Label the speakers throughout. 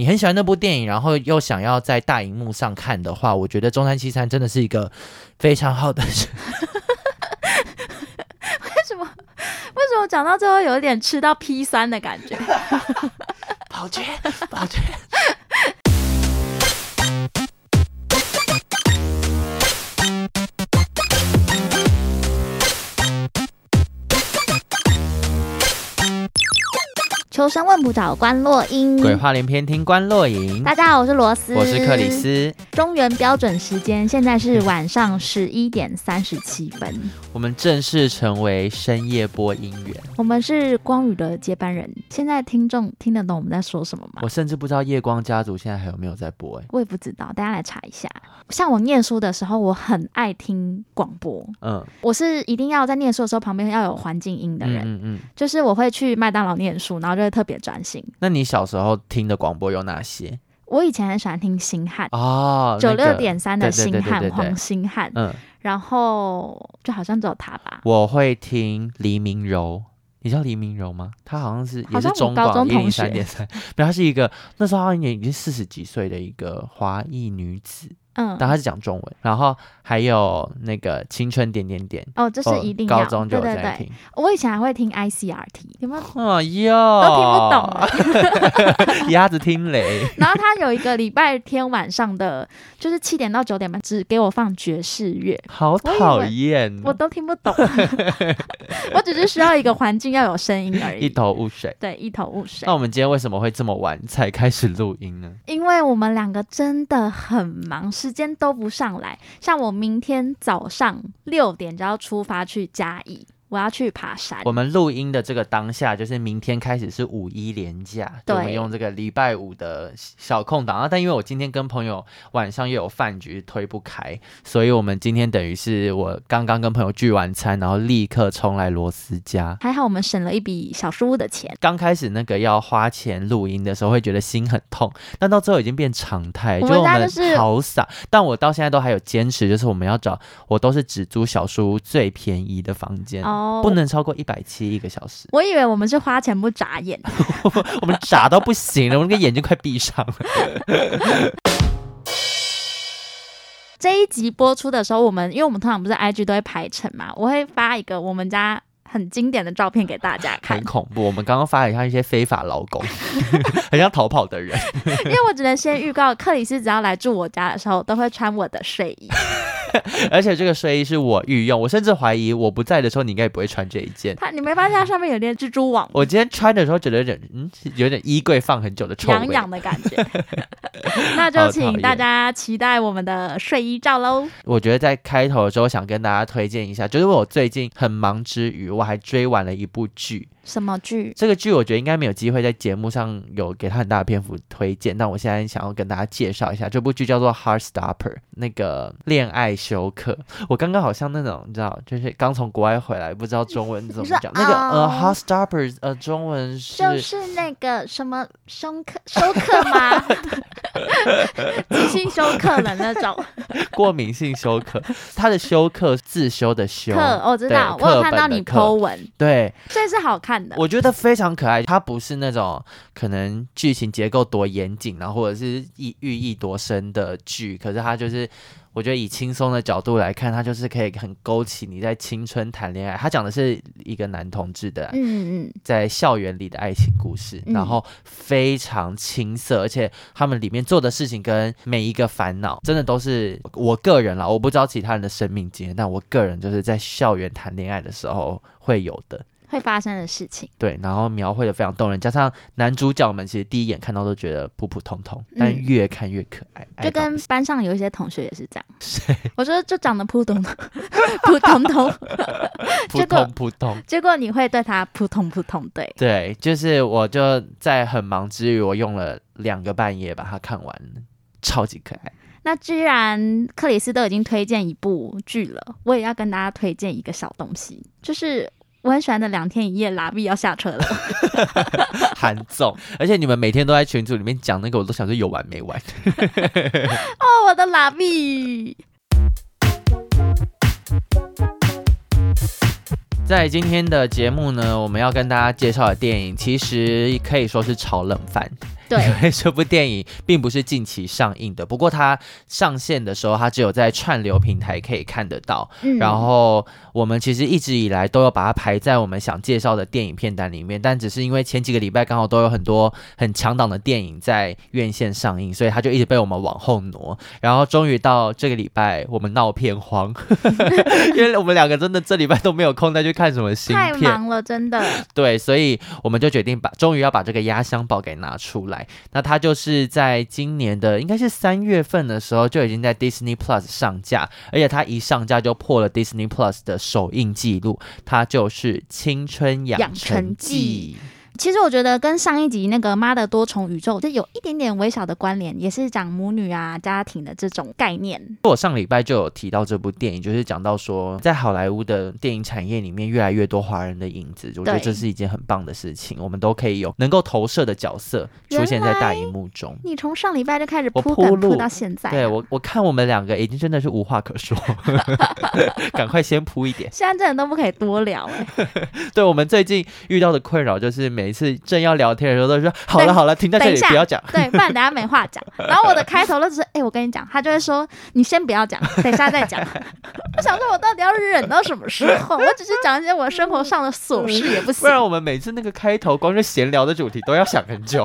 Speaker 1: 你很喜欢那部电影，然后又想要在大荧幕上看的话，我觉得中山七三真的是一个非常好的。为
Speaker 2: 什么？为什么讲到最后有一点吃到 P 三的感觉？
Speaker 1: 宝娟，宝娟。
Speaker 2: 求生问不找关落音，
Speaker 1: 鬼话连篇听关落影。
Speaker 2: 大家好，我是罗斯，
Speaker 1: 我是克里斯。
Speaker 2: 中原标准时间现在是晚上十一点三十七分。
Speaker 1: 我们正式成为深夜播音员。
Speaker 2: 我们是光宇的接班人。现在听众听得懂我们在说什么吗？
Speaker 1: 我甚至不知道夜光家族现在还有没有在播哎、欸。
Speaker 2: 我也不知道，大家来查一下。像我念书的时候，我很爱听广播。嗯，我是一定要在念书的时候旁边要有环境音的人。嗯嗯，就是我会去麦当劳念书，然后就会特别专心。
Speaker 1: 那你小时候听的广播有哪些？
Speaker 2: 我以前很喜欢听星汉
Speaker 1: 哦，
Speaker 2: 九六点三的星汉，黄星汉。嗯，然后就好像只有他吧。
Speaker 1: 我会听黎明柔，你知道黎明柔吗？他好像是也是中广一零三点三，不，他是一个那时候好像已经四十几岁的一个华裔女子。嗯，但他是讲中文，然后还有那个青春点点点
Speaker 2: 哦，这是一定要
Speaker 1: 高中就有在听。对对对，
Speaker 2: 我以前还会听 ICRT，有没有？
Speaker 1: 哎呦，
Speaker 2: 都听不懂，
Speaker 1: 鸭子听雷。
Speaker 2: 然后他有一个礼拜天晚上的，就是七点到九点半，只给我放爵士乐，
Speaker 1: 好讨厌，
Speaker 2: 我都听不懂。我只是需要一个环境要有声音而已，
Speaker 1: 一头雾水。
Speaker 2: 对，一头雾水。
Speaker 1: 那我们今天为什么会这么晚才开始录音呢？
Speaker 2: 因为我们两个真的很忙。时间都不上来，像我明天早上六点就要出发去嘉义。我要去爬山。
Speaker 1: 我们录音的这个当下，就是明天开始是五一连假，对，我们用这个礼拜五的小空档啊。但因为我今天跟朋友晚上又有饭局，推不开，所以我们今天等于是我刚刚跟朋友聚完餐，然后立刻冲来罗斯家。
Speaker 2: 还好我们省了一笔小书屋的钱。
Speaker 1: 刚开始那个要花钱录音的时候，会觉得心很痛，但到最后已经变常态，就我们好傻。但我到现在都还有坚持，就是我们要找，我都是只租小书屋最便宜的房间。哦不能超过一百七一个小时。
Speaker 2: 我以为我们是花钱不眨眼，
Speaker 1: 我们眨到不行了，我那个眼睛快闭上了。
Speaker 2: 这一集播出的时候，我们因为我们通常不是 IG 都会排程嘛，我会发一个我们家很经典的照片给大家看。
Speaker 1: 很恐怖，我们刚刚发了像一些非法劳工，很像逃跑的人。
Speaker 2: 因为我只能先预告，克里斯只要来住我家的时候，都会穿我的睡衣。
Speaker 1: 而且这个睡衣是我御用，我甚至怀疑我不在的时候，你应该也不会穿这一件。
Speaker 2: 它，你没发现它上面有点蜘蛛网？
Speaker 1: 我今天穿的时候觉得有点，嗯，有点衣柜放很久的臭味，
Speaker 2: 痒痒的感觉。那就请大家期待我们的睡衣照喽。
Speaker 1: 我觉得在开头的时候想跟大家推荐一下，就是我最近很忙之余，我还追完了一部剧。
Speaker 2: 什么剧？
Speaker 1: 这个剧我觉得应该没有机会在节目上有给他很大的篇幅推荐，但我现在想要跟大家介绍一下这部剧，叫做《Heartstopper》，那个恋爱休克。我刚刚好像那种你知道，就是刚从国外回来，不知道中文怎么讲。那个呃，Heartstopper 呃，中文是
Speaker 2: 就是那个什么休克休克吗？急性休克的那种，
Speaker 1: 过敏性休克。他的休克自修的休，
Speaker 2: 我知道，我有看到你 po 文，
Speaker 1: 对，
Speaker 2: 这是好看。
Speaker 1: 我觉得非常可爱，它不是那种可能剧情结构多严谨，然后或者是意寓意多深的剧，可是它就是。我觉得以轻松的角度来看，它就是可以很勾起你在青春谈恋爱。他讲的是一个男同志的，嗯嗯，在校园里的爱情故事，然后非常青涩，而且他们里面做的事情跟每一个烦恼，真的都是我个人啦，我不知道其他人的生命经验，但我个人就是在校园谈恋爱的时候会有的。
Speaker 2: 会发生的事情，
Speaker 1: 对，然后描绘的非常动人，加上男主角们其实第一眼看到都觉得普普通通，但越看越可爱，
Speaker 2: 嗯、就跟班上有一些同学也是这样。谁 我说就长得普通通，普通通，
Speaker 1: 普通普通，
Speaker 2: 结果你会对他普通普通，对，
Speaker 1: 对，就是我就在很忙之余，我用了两个半夜把它看完，超级可爱。
Speaker 2: 那既然克里斯都已经推荐一部剧了，我也要跟大家推荐一个小东西，就是。我很喜欢的两天一夜拉比要下车了，
Speaker 1: 韩总，而且你们每天都在群组里面讲那个，我都想说有完没完。
Speaker 2: 哦，我的拉比。
Speaker 1: 在今天的节目呢，我们要跟大家介绍的电影，其实可以说是炒冷饭。
Speaker 2: 对，
Speaker 1: 因为这部电影并不是近期上映的，不过它上线的时候，它只有在串流平台可以看得到。嗯，然后我们其实一直以来都有把它排在我们想介绍的电影片单里面，但只是因为前几个礼拜刚好都有很多很强档的电影在院线上映，所以它就一直被我们往后挪。然后终于到这个礼拜，我们闹片荒，因为我们两个真的这礼拜都没有空再去看什么新片，
Speaker 2: 太忙了，真的。
Speaker 1: 对，所以我们就决定把，终于要把这个压箱宝给拿出来。那它就是在今年的应该是三月份的时候就已经在 Disney Plus 上架，而且它一上架就破了 Disney Plus 的首映记录，它就是《青春养成记》。
Speaker 2: 其实我觉得跟上一集那个妈的多重宇宙就有一点点微小的关联，也是讲母女啊、家庭的这种概念。
Speaker 1: 我上礼拜就有提到这部电影，就是讲到说，在好莱坞的电影产业里面，越来越多华人的影子，我觉得这是一件很棒的事情。我们都可以有能够投射的角色出现在大荧幕中。
Speaker 2: 你从上礼拜就开始铺梗铺到现在，
Speaker 1: 对我我看我们两个已经真的是无话可说，赶快先铺一点。
Speaker 2: 现在真的都不可以多聊哎。
Speaker 1: 对，我们最近遇到的困扰就是每一次正要聊天的时候，都说好了好了，停在这里不要讲，
Speaker 2: 对，不然等下没话讲。然后我的开头都是，哎、欸，我跟你讲，他就会说，你先不要讲，等一下再讲。我想说，我到底要忍到什么时候？我只是讲一些我生活上的琐事也不行。
Speaker 1: 不然我们每次那个开头，光是闲聊的主题都要想很久。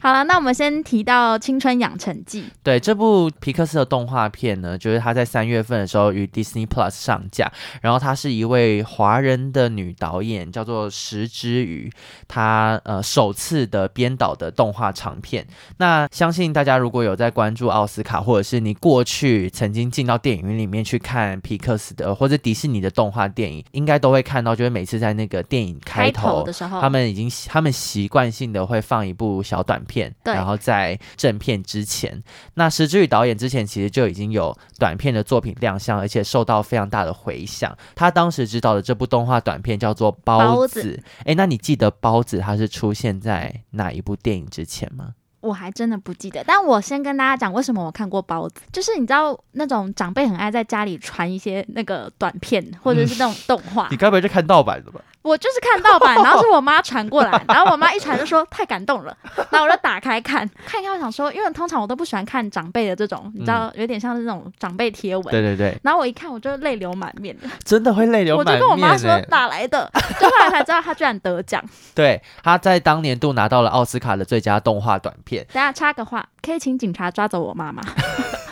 Speaker 2: 好了，那我们先提到《青春养成记》。
Speaker 1: 对，这部皮克斯的动画片呢，就是他在三月份的时候与 Disney Plus 上架，然后她是一位华人的女导演，叫做石之予，她。呃，首次的编导的动画长片，那相信大家如果有在关注奥斯卡，或者是你过去曾经进到电影院里面去看皮克斯的或者迪士尼的动画电影，应该都会看到，就是每次在那个电影开头，的时候，他们已经他们习惯性的会放一部小短片，对，然后在正片之前，那石之宇导演之前其实就已经有短片的作品亮相，而且受到非常大的回响。他当时执导的这部动画短片叫做《包子》，哎，那你记得包子他是？出现在哪一部电影之前吗？
Speaker 2: 我还真的不记得，但我先跟大家讲为什么我看过包子，就是你知道那种长辈很爱在家里传一些那个短片或者是那种动画，
Speaker 1: 嗯、你该不会是看盗版的吧？
Speaker 2: 我就是看盗版，然后是我妈传过来，然后我妈一传就说 太感动了，然后我就打开看，看一看，我想说，因为通常我都不喜欢看长辈的这种，你知道，有点像是那种长辈贴文。对
Speaker 1: 对对。
Speaker 2: 然后我一看，我就泪流满面。
Speaker 1: 真的会泪流满面。
Speaker 2: 我就跟我妈说哪来的，就后来才知道他居然得奖。
Speaker 1: 对，他在当年度拿到了奥斯卡的最佳动画短片。
Speaker 2: 等下插个话，可以请警察抓走我妈妈。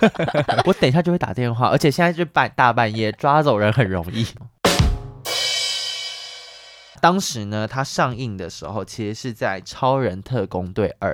Speaker 1: 我等一下就会打电话，而且现在是半大半夜，抓走人很容易。当时呢，它上映的时候，其实是在《超人特工队二》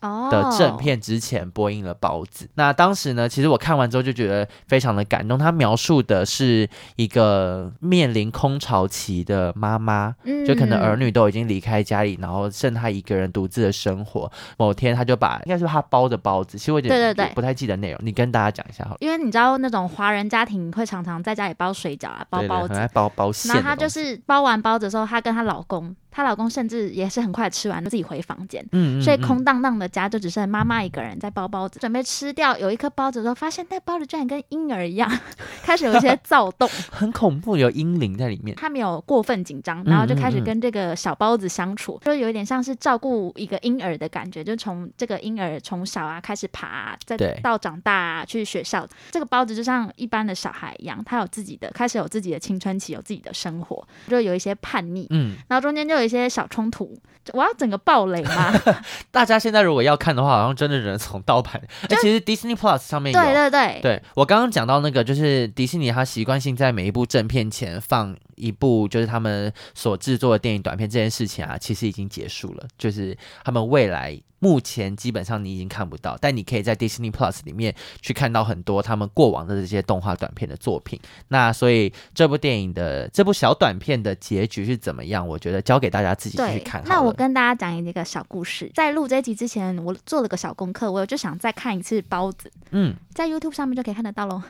Speaker 1: 的正片之前播映了包子。那当时呢，其实我看完之后就觉得非常的感动。他描述的是一个面临空巢期的妈妈，就可能儿女都已经离开家里，然后剩她一个人独自的生活。某天，他就把应该是他包的包子，其实我觉得对对对，不太记得内容。你跟大家讲一下好了。
Speaker 2: 因为你知道那种华人家庭会常常在家里包水饺啊，包包子，对对对，包包馅。然后他就是包完包子之后，他跟她老公。她老公甚至也是很快吃完，就自己回房间。嗯，嗯，嗯，所以空荡荡的家就只剩妈妈一个人在包包子，准备吃掉有一颗包子的时候，发现那包子居然跟婴儿一样，开始有一些躁动，
Speaker 1: 很恐怖，有婴灵在里面。
Speaker 2: 他没有过分紧张，然后就开始跟这个小包子相处，就有一点像是照顾一个婴儿的感觉，就从这个婴儿从小啊开始爬啊，再到长大啊去学校，这个包子就像一般的小孩一样，他有自己的开始有自己的青春期，有自己的生活，就有一些叛逆。嗯，然后中间就有一些小冲突，我要整个暴雷吗？
Speaker 1: 大家现在如果要看的话，好像真的只能从盗版。哎、欸，其实 Disney Plus 上面有。
Speaker 2: 对对对，
Speaker 1: 对我刚刚讲到那个，就是迪士尼，他习惯性在每一部正片前放一部，就是他们所制作的电影短片这件事情啊，其实已经结束了，就是他们未来。目前基本上你已经看不到，但你可以在 Disney Plus 里面去看到很多他们过往的这些动画短片的作品。那所以这部电影的这部小短片的结局是怎么样？我觉得交给大家自己去看。
Speaker 2: 那我跟大家讲一个小故事，在录这一集之前，我做了个小功课，我就想再看一次包子。嗯，在 YouTube 上面就可以看得到喽。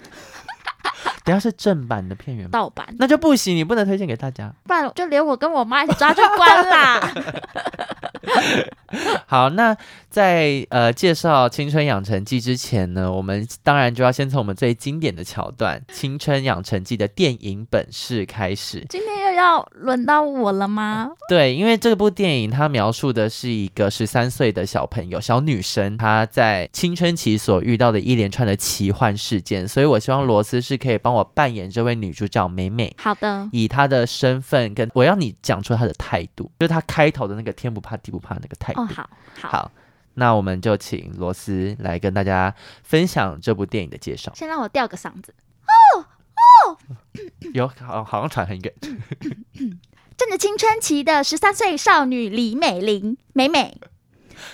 Speaker 1: 等下是正版的片源，
Speaker 2: 盗版
Speaker 1: 那就不行，你不能推荐给大家，
Speaker 2: 不然就连我跟我妈一起抓去关啦。
Speaker 1: 好，那在呃介绍《青春养成记》之前呢，我们当然就要先从我们最经典的桥段《青春养成记》的电影本事开始。
Speaker 2: 今天又要轮到我了吗？
Speaker 1: 对，因为这部电影它描述的是一个十三岁的小朋友、小女生，她在青春期所遇到的一连串的奇幻事件，所以我希望罗斯是可以帮我扮演这位女主角美美。
Speaker 2: 好的，
Speaker 1: 以她的身份跟我要你讲出她的态度，就是她开头的那个天不怕地不怕那个态度。
Speaker 2: 哦，好，好，
Speaker 1: 好，那我们就请罗斯来跟大家分享这部电影的介绍。
Speaker 2: 先让我吊个嗓子。
Speaker 1: 有好好像传很远。
Speaker 2: 正值青春期的十三岁少女李美玲，美美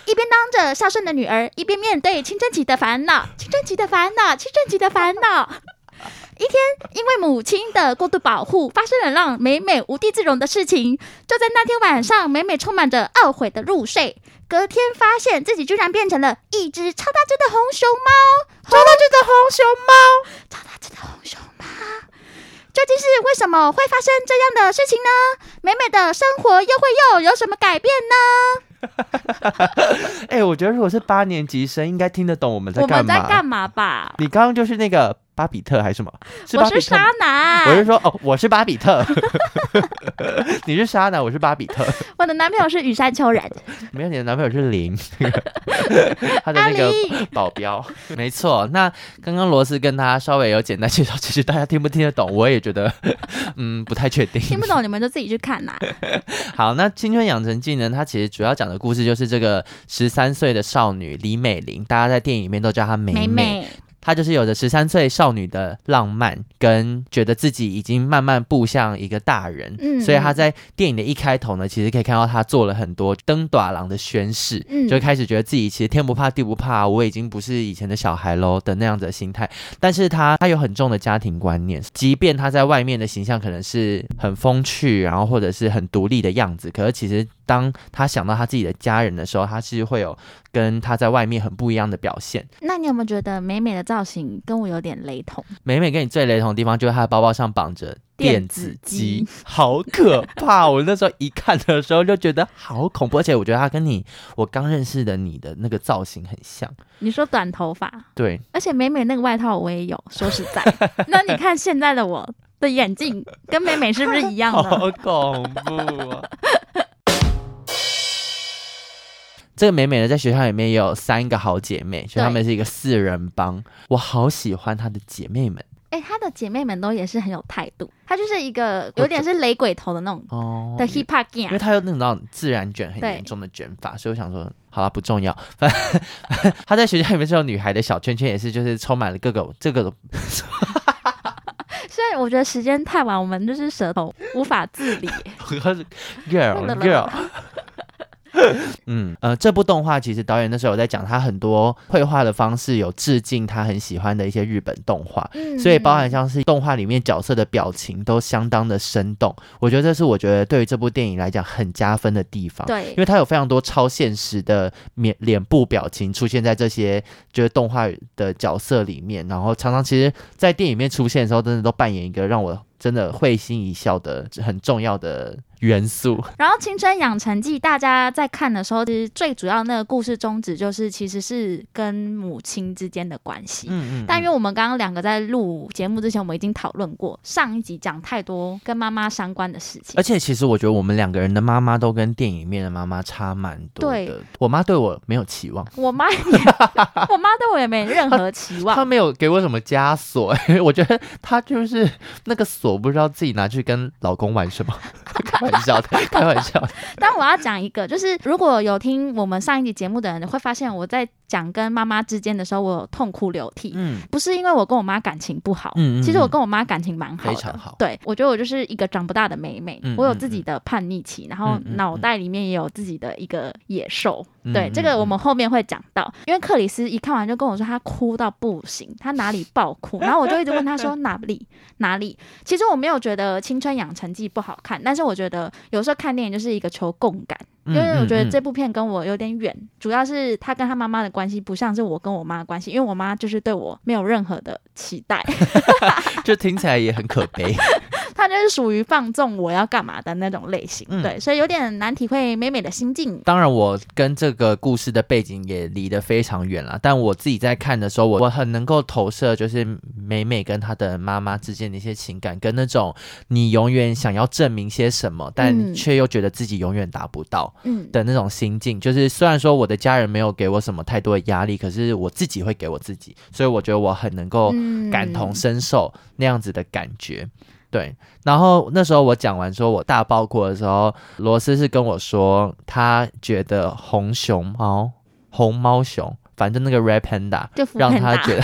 Speaker 2: 一边当着孝顺的女儿，一边面对青春期的烦恼，青春期的烦恼，青春期的烦恼。一天，因为母亲的过度保护，发生了让美美无地自容的事情。就在那天晚上，美美充满着懊悔的入睡。隔天，发现自己居然变成了一只超大只的红熊猫，超大只的红熊猫，超大究竟是为什么会发生这样的事情呢？美美的生活又会又有什么改变
Speaker 1: 呢？哎、欸，我觉得如果是八年级生，应该听得懂我们在干嘛。我们
Speaker 2: 在干嘛吧？
Speaker 1: 你刚刚就是那个。巴比特还是什么？是
Speaker 2: 我是沙男，
Speaker 1: 我是说哦，我是巴比特，你是沙男，我是巴比特。
Speaker 2: 我的男朋友是羽山秋人，
Speaker 1: 没有，你的男朋友是林，他的那个保镖，没错。那刚刚罗斯跟他稍微有简单介绍，其实大家听不听得懂，我也觉得嗯不太确定。
Speaker 2: 听不懂你们就自己去看啦。
Speaker 1: 好，那《青春养成记》呢？它其实主要讲的故事就是这个十三岁的少女李美玲，大家在电影里面都叫她美美。美美她就是有着十三岁少女的浪漫，跟觉得自己已经慢慢步向一个大人，嗯，所以她在电影的一开头呢，其实可以看到她做了很多登大郎的宣誓，嗯，就开始觉得自己其实天不怕地不怕，我已经不是以前的小孩喽的那样子的心态。但是她她有很重的家庭观念，即便她在外面的形象可能是很风趣，然后或者是很独立的样子，可是其实。当他想到他自己的家人的时候，他是会有跟他在外面很不一样的表现。
Speaker 2: 那你有没有觉得美美的造型跟我有点雷同？
Speaker 1: 美美跟你最雷同的地方就是她的包包上绑着电子鸡，好可怕！我那时候一看的时候就觉得好恐怖，而且我觉得她跟你我刚认识的你的那个造型很像。
Speaker 2: 你说短头发？
Speaker 1: 对，
Speaker 2: 而且美美那个外套我也有。说实在，那你看现在的我的眼镜跟美美是不是一样的？
Speaker 1: 好恐怖啊！这个美美呢，在学校里面也有三个好姐妹，所以她们是一个四人帮。我好喜欢她的姐妹们。
Speaker 2: 哎、欸，她的姐妹们都也是很有态度。她就是一个有点是雷鬼头的那种哦的 hip hop，
Speaker 1: 因为她有那种自然卷很严重的卷发，所以我想说，好了，不重要。反 正她在学校里面这种女孩的小圈圈，也是就是充满了各个这个。
Speaker 2: 所以我觉得时间太晚，我们就是舌头无法自理。
Speaker 1: girl girl。嗯呃，这部动画其实导演那时候有在讲，他很多绘画的方式有致敬他很喜欢的一些日本动画，嗯、所以包含像是动画里面角色的表情都相当的生动。我觉得这是我觉得对于这部电影来讲很加分的地方。
Speaker 2: 对，
Speaker 1: 因为它有非常多超现实的面脸部表情出现在这些就是动画的角色里面，然后常常其实在电影里面出现的时候，真的都扮演一个让我真的会心一笑的很重要的。元素，
Speaker 2: 然后《青春养成记》，大家在看的时候，其实最主要那个故事宗旨就是，其实是跟母亲之间的关系。嗯嗯，嗯。但因为我们刚刚两个在录节目之前，我们已经讨论过，上一集讲太多跟妈妈相关的事情。
Speaker 1: 而且，其实我觉得我们两个人的妈妈都跟电影里面的妈妈差蛮多的。对。我妈对我没有期望。
Speaker 2: 我妈也，我妈对我也没任何期望。
Speaker 1: 她没有给我什么枷锁，我觉得她就是那个锁，不知道自己拿去跟老公玩什么。笑的，开玩笑。
Speaker 2: 但我要讲一个，就是如果有听我们上一集节目的人，会发现我在讲跟妈妈之间的时候，我有痛哭流涕。嗯，不是因为我跟我妈感情不好，嗯，嗯，其实我跟我妈感情蛮好的，非常好。对，我觉得我就是一个长不大的妹妹，我有自己的叛逆期，然后脑袋里面也有自己的一个野兽。对，这个我们后面会讲到。因为克里斯一看完就跟我说，他哭到不行，他哪里爆哭，然后我就一直问他说哪里哪里。其实我没有觉得《青春养成记》不好看，但是我觉得有时候看电影就是一个求共感。因为我觉得这部片跟我有点远，主要是他跟他妈妈的关系不像是我跟我妈的关系，因为我妈就是对我没有任何的期待，
Speaker 1: 就听起来也很可悲。
Speaker 2: 他就是属于放纵我要干嘛的那种类型，嗯、对，所以有点难体会美美的心境。
Speaker 1: 当然，我跟这个故事的背景也离得非常远了，但我自己在看的时候，我我很能够投射，就是美美跟她的妈妈之间的一些情感，跟那种你永远想要证明些什么，但却又觉得自己永远达不到的那种心境。嗯、就是虽然说我的家人没有给我什么太多的压力，可是我自己会给我自己，所以我觉得我很能够感同身受那样子的感觉。对，然后那时候我讲完说我大爆哭的时候，罗斯是跟我说，他觉得红熊猫、红猫熊，反正那个 Red Panda 让他觉得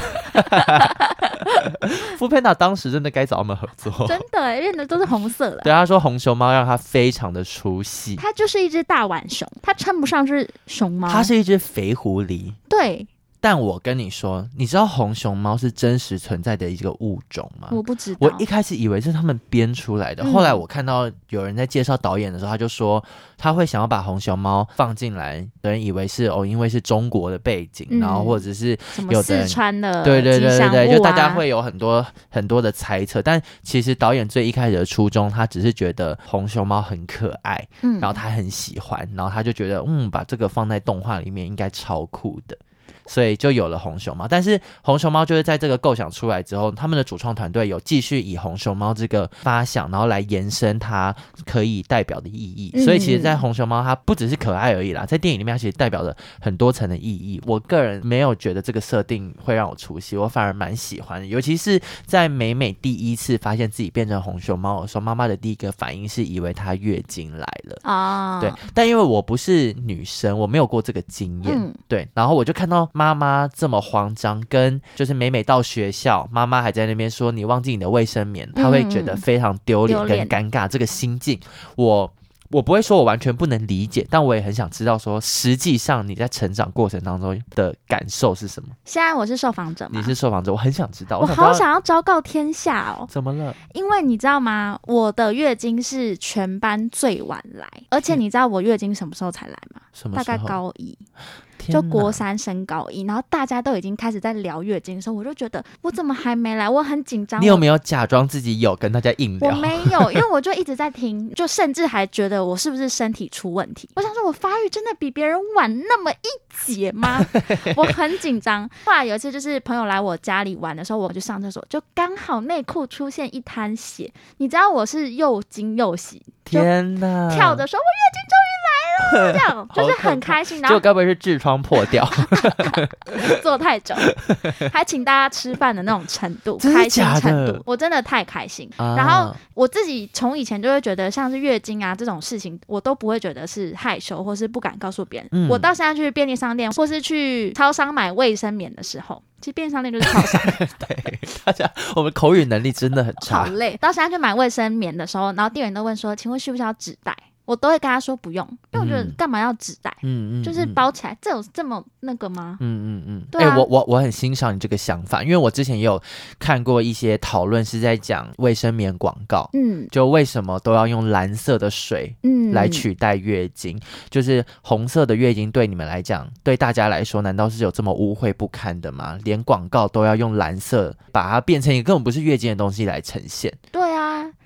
Speaker 1: ，foodpanda 当时真的该找我们合作，
Speaker 2: 真的，因为那都是红色的。
Speaker 1: 对，他说红熊猫让他非常的出戏，
Speaker 2: 它就是一只大浣熊，它称不上是熊猫，
Speaker 1: 它是一只肥狐狸。
Speaker 2: 对。
Speaker 1: 但我跟你说，你知道红熊猫是真实存在的一个物种吗？
Speaker 2: 我不知道。
Speaker 1: 我一开始以为是他们编出来的，嗯、后来我看到有人在介绍导演的时候，他就说他会想要把红熊猫放进来，有人以为是哦，因为是中国的背景，嗯、然后或者是有的
Speaker 2: 四川的、啊，
Speaker 1: 对对对对对，就大家会有很多很多的猜测。但其实导演最一开始的初衷，他只是觉得红熊猫很可爱，嗯，然后他很喜欢，然后他就觉得嗯，把这个放在动画里面应该超酷的。所以就有了红熊猫，但是红熊猫就是在这个构想出来之后，他们的主创团队有继续以红熊猫这个发想，然后来延伸它可以代表的意义。所以其实，在红熊猫它不只是可爱而已啦，在电影里面它其实代表了很多层的意义。我个人没有觉得这个设定会让我出戏，我反而蛮喜欢的。尤其是在美美第一次发现自己变成红熊猫的时候，妈妈的第一个反应是以为她月经来了啊。对，但因为我不是女生，我没有过这个经验，对，然后我就看到。妈妈这么慌张，跟就是每每到学校，妈妈还在那边说你忘记你的卫生棉，她会觉得非常丢脸跟尴尬。这个心境，我。我不会说，我完全不能理解，但我也很想知道，说实际上你在成长过程当中的感受是什么？
Speaker 2: 现在我是受访者吗？
Speaker 1: 你是受访者，我很想知道。
Speaker 2: 我好想要昭告天下哦！
Speaker 1: 怎么了？
Speaker 2: 因为你知道吗？我的月经是全班最晚来，而且你知道我月经什么时候才来吗？
Speaker 1: 什么时候？
Speaker 2: 大概高一，就国三升高一，然后大家都已经开始在聊月经的时候，我就觉得我怎么还没来？我很紧张。
Speaker 1: 你有没有假装自己有跟大家硬聊？
Speaker 2: 我没有，因为我就一直在听，就甚至还觉得。我是不是身体出问题？我想说，我发育真的比别人晚那么一截吗？我很紧张。后来有一次，就是朋友来我家里玩的时候，我就上厕所，就刚好内裤出现一滩血。你知道我是又惊又喜，
Speaker 1: 天哪！
Speaker 2: 跳着说，我月经终于 这样就是很开心。然后
Speaker 1: 该不会是痔疮破掉？
Speaker 2: 坐太久，还请大家吃饭的那种程度，开心程度，我真的太开心。啊、然后我自己从以前就会觉得，像是月经啊这种事情，我都不会觉得是害羞或是不敢告诉别人。嗯、我到现在去便利商店或是去超商买卫生棉的时候，其实便利商店就是超商。
Speaker 1: 对，大家我们口语能力真的很差。
Speaker 2: 好累。到现在去买卫生棉的时候，然后店员都问说：“请问需不需要纸袋？”我都会跟他说不用，因为我觉得干嘛要纸袋？嗯嗯，就是包起来，这有这么那个吗？嗯嗯嗯，对啊，
Speaker 1: 欸、我我我很欣赏你这个想法，因为我之前也有看过一些讨论是在讲卫生棉广告，嗯，就为什么都要用蓝色的水，嗯，来取代月经？嗯、就是红色的月经对你们来讲，对大家来说，难道是有这么污秽不堪的吗？连广告都要用蓝色把它变成一个根本不是月经的东西来呈现？
Speaker 2: 对啊，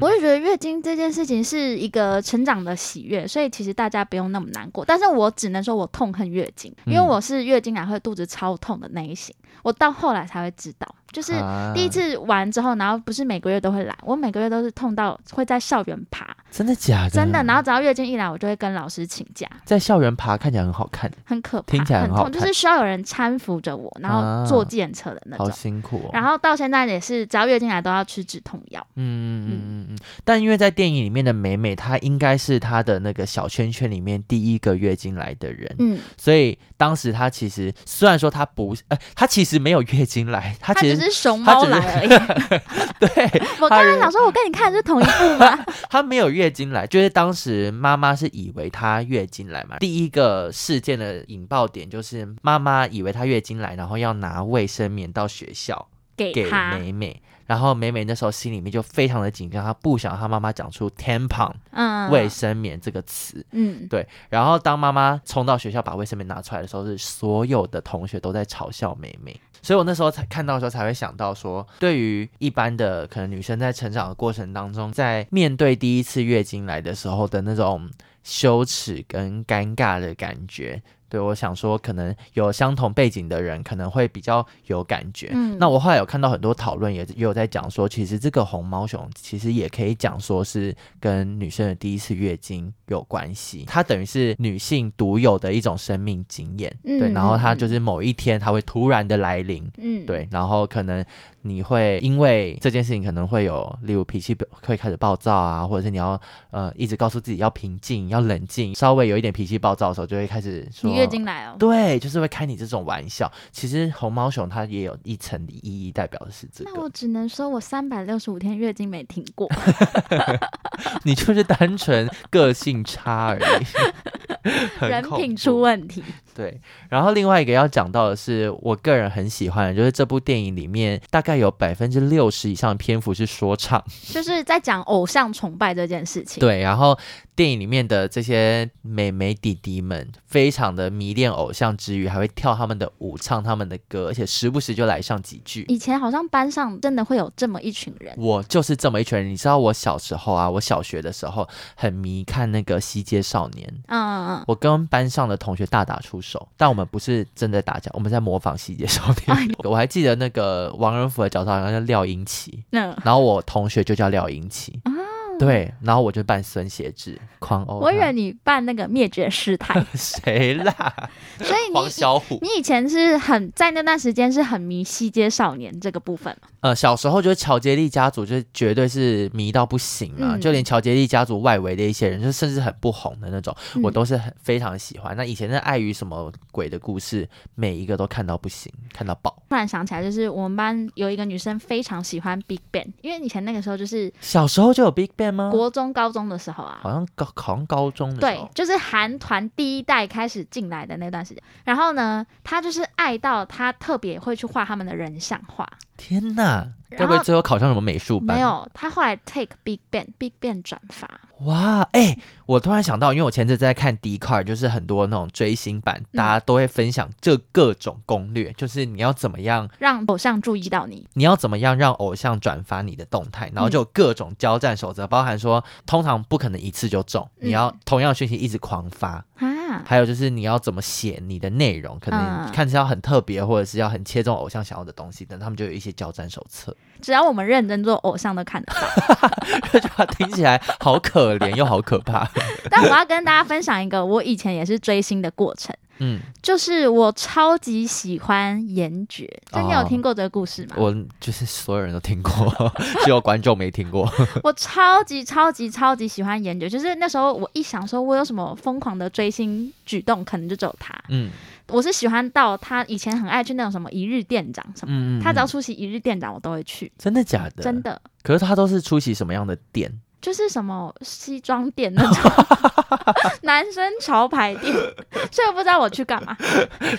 Speaker 2: 我就觉得月经这件事情是一个成长的。喜悦，所以其实大家不用那么难过。但是我只能说，我痛恨月经，因为我是月经来会肚子超痛的那一型。我到后来才会知道。就是第一次完之后，然后不是每个月都会来，我每个月都是痛到会在校园爬。
Speaker 1: 真的假的？
Speaker 2: 真的。然后只要月经一来，我就会跟老师请假。
Speaker 1: 在校园爬看起来很好看，
Speaker 2: 很可怕，
Speaker 1: 听起来很
Speaker 2: 很痛，就是需要有人搀扶着我，然后坐计程车的那种。
Speaker 1: 好辛苦哦。
Speaker 2: 然后到现在也是，只要月经来都要吃止痛药。嗯嗯
Speaker 1: 嗯嗯嗯。但因为在电影里面的美美，她应该是她的那个小圈圈里面第一个月经来的人。嗯。所以当时她其实虽然说她不，呃，她其实没有月经来，她其实
Speaker 2: 是熊猫来。
Speaker 1: 对，
Speaker 2: 我刚才想说，我跟你看的是同一部吗？
Speaker 1: 她没有月经来，就是当时妈妈是以为她月经来嘛。第一个事件的引爆点就是妈妈以为她月经来，然后要拿卫生棉到学校给美美。然后美美那时候心里面就非常的紧张，她不想她妈妈讲出 tampon，嗯，卫生棉这个词，嗯，对。然后当妈妈冲到学校把卫生棉拿出来的时候，是所有的同学都在嘲笑美美。所以我那时候才看到的时候，才会想到说，对于一般的可能女生在成长的过程当中，在面对第一次月经来的时候的那种羞耻跟尴尬的感觉。对，我想说，可能有相同背景的人可能会比较有感觉。嗯，那我后来有看到很多讨论，也也有在讲说，其实这个红毛熊其实也可以讲说是跟女生的第一次月经有关系。它等于是女性独有的一种生命经验。嗯，对，然后它就是某一天它会突然的来临。嗯，对，然后可能。你会因为这件事情可能会有，例如脾气会开始暴躁啊，或者是你要呃一直告诉自己要平静、要冷静，稍微有一点脾气暴躁的时候，就会开始说
Speaker 2: 你月经来哦。
Speaker 1: 对，就是会开你这种玩笑。其实红毛熊它也有一层的意义，代表的是这个。
Speaker 2: 那我只能说我三百六十五天月经没停过，
Speaker 1: 你就是单纯个性差而已，
Speaker 2: 人品出问题。
Speaker 1: 对，然后另外一个要讲到的是，我个人很喜欢的，就是这部电影里面大概有百分之六十以上的篇幅是说唱，
Speaker 2: 就是在讲偶像崇拜这件事情。
Speaker 1: 对，然后。电影里面的这些美眉弟弟们，非常的迷恋偶像之余，还会跳他们的舞，唱他们的歌，而且时不时就来上几句。
Speaker 2: 以前好像班上真的会有这么一群人，
Speaker 1: 我就是这么一群人。你知道我小时候啊，我小学的时候很迷看那个《西街少年》，嗯嗯嗯，我跟班上的同学大打出手，但我们不是真的打架，我们在模仿《西街少年》哎。我还记得那个王仁甫的角色好像叫廖英奇，嗯，然后我同学就叫廖英奇。嗯对，然后我就扮孙协志狂殴。
Speaker 2: 我以为你扮那个灭绝师太。
Speaker 1: 谁啦？
Speaker 2: 所以你
Speaker 1: 黄小虎，
Speaker 2: 你以前是很在那段时间是很迷《西街少年》这个部分。
Speaker 1: 呃，小时候就是乔杰利家族，就绝对是迷到不行啊！嗯、就连乔杰利家族外围的一些人，就甚至很不红的那种，嗯、我都是很非常喜欢。那以前的爱与什么鬼的故事，每一个都看到不行，看到爆。
Speaker 2: 突然想起来，就是我们班有一个女生非常喜欢 Big Bang，因为以前那个时候就是
Speaker 1: 小时候就有 Big Bang 吗？
Speaker 2: 国中、高中的时候啊，
Speaker 1: 好像高好像高中的时候，
Speaker 2: 对，就是韩团第一代开始进来的那段时间。然后呢，她就是爱到她特别会去画他们的人像画。
Speaker 1: 天呐，会不会最后考上什么美术班？
Speaker 2: 没有，他后来 take Big Bang Big Bang 转发。
Speaker 1: 哇，哎、欸，我突然想到，因为我前阵在看 Dcard，就是很多那种追星版，嗯、大家都会分享这各种攻略，就是你要怎么样
Speaker 2: 让偶像注意到你，
Speaker 1: 你要怎么样让偶像转发你的动态，然后就有各种交战守则，嗯、包含说，通常不可能一次就中，你要同样的讯息一直狂发。嗯还有就是你要怎么写你的内容，可能看起来很特别，或者是要很切中偶像想要的东西，等他们就有一些交战手册。
Speaker 2: 只要我们认真做，偶像都看得到。
Speaker 1: 这句话听起来好可怜又好可怕。
Speaker 2: 但我要跟大家分享一个我以前也是追星的过程。嗯，就是我超级喜欢严爵，就你有听过这个故事吗？
Speaker 1: 我就是所有人都听过，只有观众没听过。
Speaker 2: 我超级超级超级喜欢严爵，就是那时候我一想说，我有什么疯狂的追星举动，可能就只有他。嗯，我是喜欢到他以前很爱去那种什么一日店长什么，嗯嗯嗯，他只要出席一日店长，我都会去。
Speaker 1: 真的假的？
Speaker 2: 真的。
Speaker 1: 可是他都是出席什么样的店？
Speaker 2: 就是什么西装店那种 男生潮牌店，所以我不知道我去干嘛。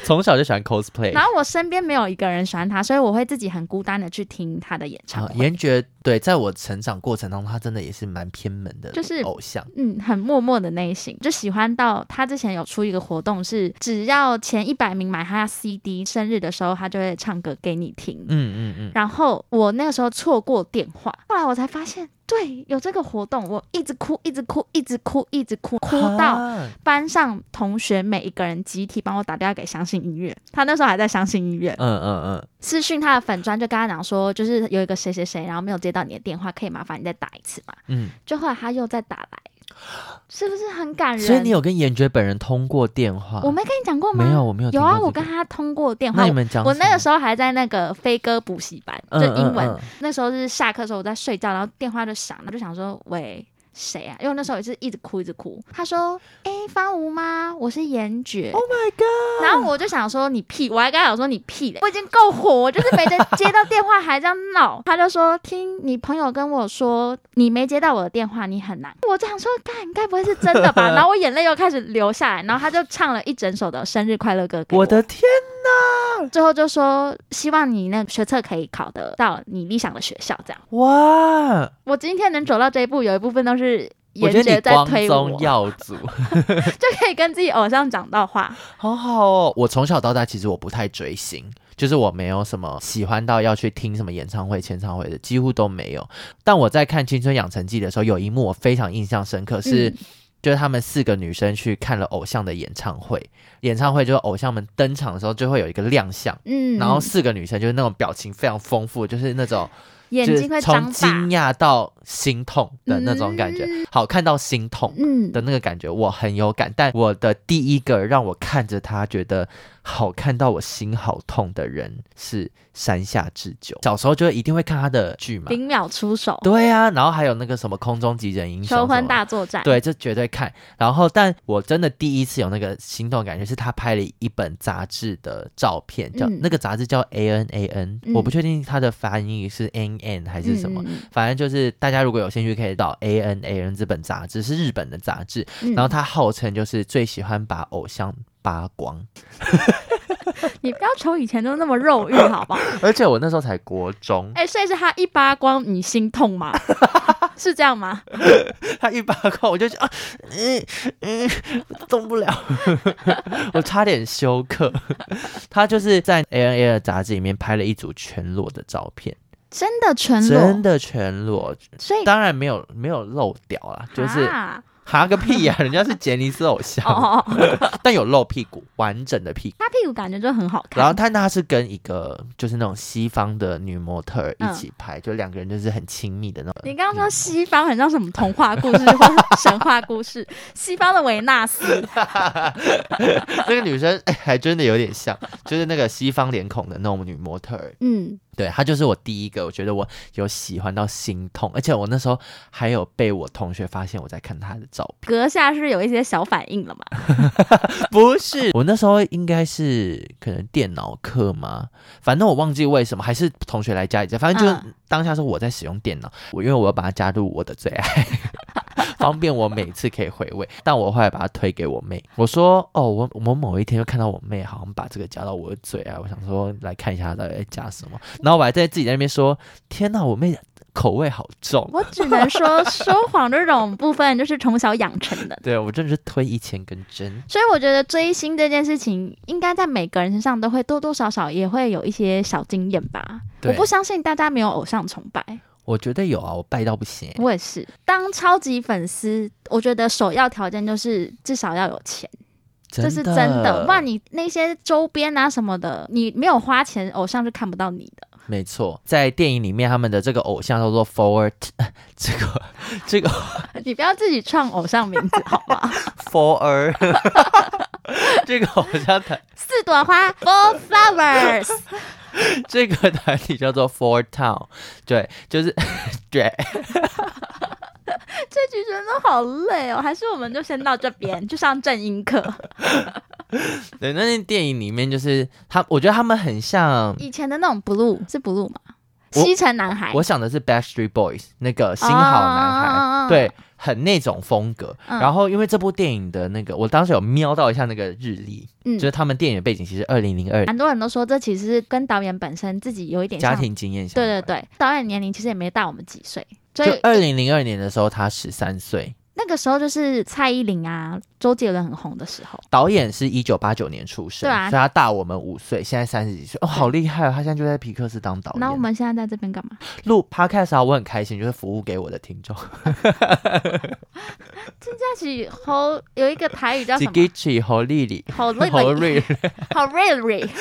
Speaker 1: 从小就喜欢 cosplay，
Speaker 2: 然后我身边没有一个人喜欢他，所以我会自己很孤单的去听他的演唱会。
Speaker 1: 严爵对，在我成长过程当中，他真的也是蛮偏门的，就是偶像，
Speaker 2: 嗯，很默默的类型，就喜欢到他之前有出一个活动，是只要前一百名买他 CD，生日的时候他就会唱歌给你听。嗯嗯嗯。然后我那个时候错过电话，后来我才发现。对，有这个活动，我一直哭，一直哭，一直哭，一直哭，哭到班上同学每一个人集体帮我打电话给相信音乐，他那时候还在相信音乐，嗯嗯嗯，私讯他的粉专就跟他讲说，就是有一个谁谁谁，然后没有接到你的电话，可以麻烦你再打一次嘛，嗯，就后来他又再打来。是不是很感人？
Speaker 1: 所以你有跟严爵本人通过电话？
Speaker 2: 我没跟你讲过吗？
Speaker 1: 没有，我没有、这个。
Speaker 2: 有啊，我跟他通过电话。
Speaker 1: 那你们讲？
Speaker 2: 我那个时候还在那个飞哥补习班，就英文。嗯嗯嗯、那时候是下课的时候我在睡觉，然后电话就响了，就想说喂。谁啊？因为那时候也是一直哭一直哭。他说：“哎、欸，方吴吗？我是严爵。”
Speaker 1: Oh my god！
Speaker 2: 然后我就想说你屁，我还跟他讲说你屁嘞，我已经够火，我就是没得接到电话还这样闹。他就说：“听你朋友跟我说你没接到我的电话，你很难。”我就想说，该该不会是真的吧？然后我眼泪又开始流下来。然后他就唱了一整首的生日快乐歌给我。
Speaker 1: 我的天哪！
Speaker 2: 最后就说希望你那个学测可以考得到你理想的学校，这样。
Speaker 1: 哇！
Speaker 2: 我今天能走到这一步，有一部分都是我，
Speaker 1: 我光宗耀祖，
Speaker 2: 就可以跟自己偶像讲到话，
Speaker 1: 好好哦。我从小到大其实我不太追星，就是我没有什么喜欢到要去听什么演唱会、签唱会的，几乎都没有。但我在看《青春养成记》的时候，有一幕我非常印象深刻，是。嗯就是他们四个女生去看了偶像的演唱会，演唱会就是偶像们登场的时候就会有一个亮相，嗯，然后四个女生就是那种表情非常丰富，就是那种
Speaker 2: 眼睛会从
Speaker 1: 惊讶到心痛的那种感觉，嗯、好看到心痛的那个感觉，我很有感。但我的第一个让我看着他觉得好看到我心好痛的人是。山下智久，小时候就一定会看他的剧嘛，
Speaker 2: 零秒出手，
Speaker 1: 对啊，然后还有那个什么空中急人英雄，
Speaker 2: 求婚大作战，
Speaker 1: 对，这绝对看。然后，但我真的第一次有那个心动感觉，是他拍了一本杂志的照片，叫、嗯、那个杂志叫 A N A N，、嗯、我不确定它的翻译是 N N 还是什么，嗯、反正就是大家如果有兴趣可以到 A N A N 这本杂志，是日本的杂志，嗯、然后他号称就是最喜欢把偶像扒光。
Speaker 2: 你不要从以前都那么肉欲，好不好？
Speaker 1: 而且我那时候才国中，
Speaker 2: 哎、欸，所以是他一扒光你心痛吗？是这样吗？
Speaker 1: 他一扒光我就啊，嗯嗯，动不了，我差点休克。他就是在 A N A 的杂志里面拍了一组全裸的照片，
Speaker 2: 真的全裸，
Speaker 1: 真的全裸，所以当然没有没有漏掉啊，就是。哈个屁呀、啊！人家是杰尼斯偶像，但有露屁股，完整的屁股。
Speaker 2: 他屁股感觉就很好看。
Speaker 1: 然后他那是跟一个就是那种西方的女模特一起拍，嗯、就两个人就是很亲密的那种。
Speaker 2: 你刚刚说西方很像什么童话故事或神话故事？西方的维纳斯，
Speaker 1: 那个女生哎、欸，还真的有点像，就是那个西方脸孔的那种女模特。嗯。对，她就是我第一个，我觉得我有喜欢到心痛，而且我那时候还有被我同学发现我在看她的照片，
Speaker 2: 阁下是有一些小反应了吗？
Speaker 1: 不是，我那时候应该是可能电脑课嘛，反正我忘记为什么，还是同学来家里，反正就是当下是我在使用电脑，我、嗯、因为我要把它加入我的最爱。方便我每次可以回味，但我后来把它推给我妹，我说：“哦，我我们某一天就看到我妹好像把这个加到我的最爱，我想说来看一下她到底在加什么。”然后我还在自己在那边说：“天哪，我妹口味好重。”
Speaker 2: 我只能说，说谎这种部分就是从小养成的。
Speaker 1: 对，我真的是推一千根针。
Speaker 2: 所以我觉得追星这件事情，应该在每个人身上都会多多少少也会有一些小经验吧。我不相信大家没有偶像崇拜。
Speaker 1: 我觉得有啊，我拜到不行。
Speaker 2: 我也是，当超级粉丝，我觉得首要条件就是至少要有钱，这是真的。不然你那些周边啊什么的，你没有花钱，偶像是看不到你的。
Speaker 1: 没错，在电影里面，他们的这个偶像叫做 Forward，这 个这个，
Speaker 2: 你不要自己创偶像名字好吗？
Speaker 1: Four，这个偶像团
Speaker 2: 四朵花，Four Flowers。
Speaker 1: 这个团体叫做 Four Town，对，就是对。
Speaker 2: 这局真的好累哦，还是我们就先到这边，就上正音课。
Speaker 1: 对，那那电影里面就是他，我觉得他们很像
Speaker 2: 以前的那种 Blue，是 Blue 吗？西城男孩。
Speaker 1: 我想的是 Backstreet Boys 那个新好男孩，哦、对。很那种风格，嗯、然后因为这部电影的那个，我当时有瞄到一下那个日历，嗯，就是他们电影的背景其实二零零二，
Speaker 2: 很多人都说这其实是跟导演本身自己有一点
Speaker 1: 家庭经验相关。
Speaker 2: 对对对，导演年龄其实也没大我们几岁，
Speaker 1: 就二零零二年的时候他十三岁。
Speaker 2: 那个时候就是蔡依林啊、周杰伦很红的时候。
Speaker 1: 导演是一九八九年出生，对啊，所以他大我们五岁，现在三十几岁，哦，好厉害啊！他现在就在皮克斯当导演。
Speaker 2: 那我们现在在这边干嘛？
Speaker 1: 录 Podcast 啊，我很开心，就是服务给我的听众。
Speaker 2: 真佳琪侯有一个台语叫什么？
Speaker 1: 吉吉好丽丽，
Speaker 2: 好丽瑞瑞，好瑞瑞。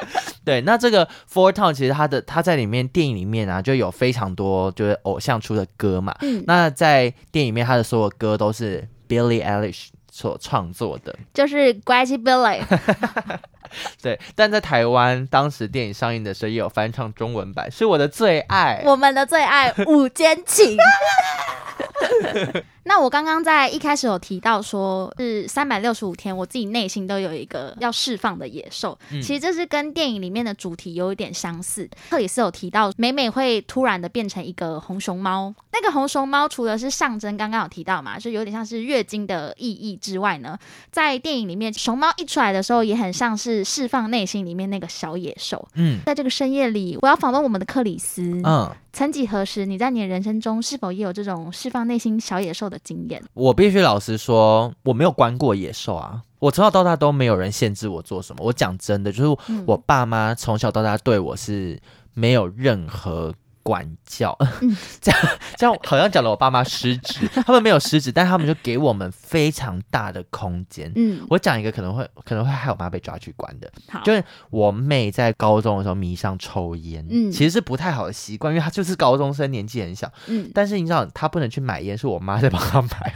Speaker 1: 对，那这个 Four Town 其实他的他在里面电影里面啊，就有非常多就是偶像出的歌嘛。嗯，那在电影里面他的所有歌都是 Billie Eilish 所创作的，
Speaker 2: 就是乖气 Billie。
Speaker 1: 对，但在台湾当时电影上映的时候也有翻唱中文版，是我的最爱，
Speaker 2: 我们的最爱《午间情》。那我刚刚在一开始有提到说，是三百六十五天，我自己内心都有一个要释放的野兽。嗯、其实这是跟电影里面的主题有一点相似。克里斯有提到，美美会突然的变成一个红熊猫。那个红熊猫除了是象征，刚刚有提到嘛，就有点像是月经的意义之外呢，在电影里面，熊猫一出来的时候，也很像是释放内心里面那个小野兽。嗯，在这个深夜里，我要访问我们的克里斯。嗯。曾几何时，你在你的人生中是否也有这种释放内心小野兽的经验？
Speaker 1: 我必须老实说，我没有关过野兽啊。我从小到大都没有人限制我做什么。我讲真的，就是我爸妈从小到大对我是没有任何。管教，嗯、这样这样好像讲了我爸妈失职，他们没有失职，但他们就给我们非常大的空间。嗯，我讲一个可能会可能会害我妈被抓去关的，就是我妹在高中的时候迷上抽烟，嗯，其实是不太好的习惯，因为她就是高中生，年纪很小，嗯，但是你知道她不能去买烟，是我妈在帮她买。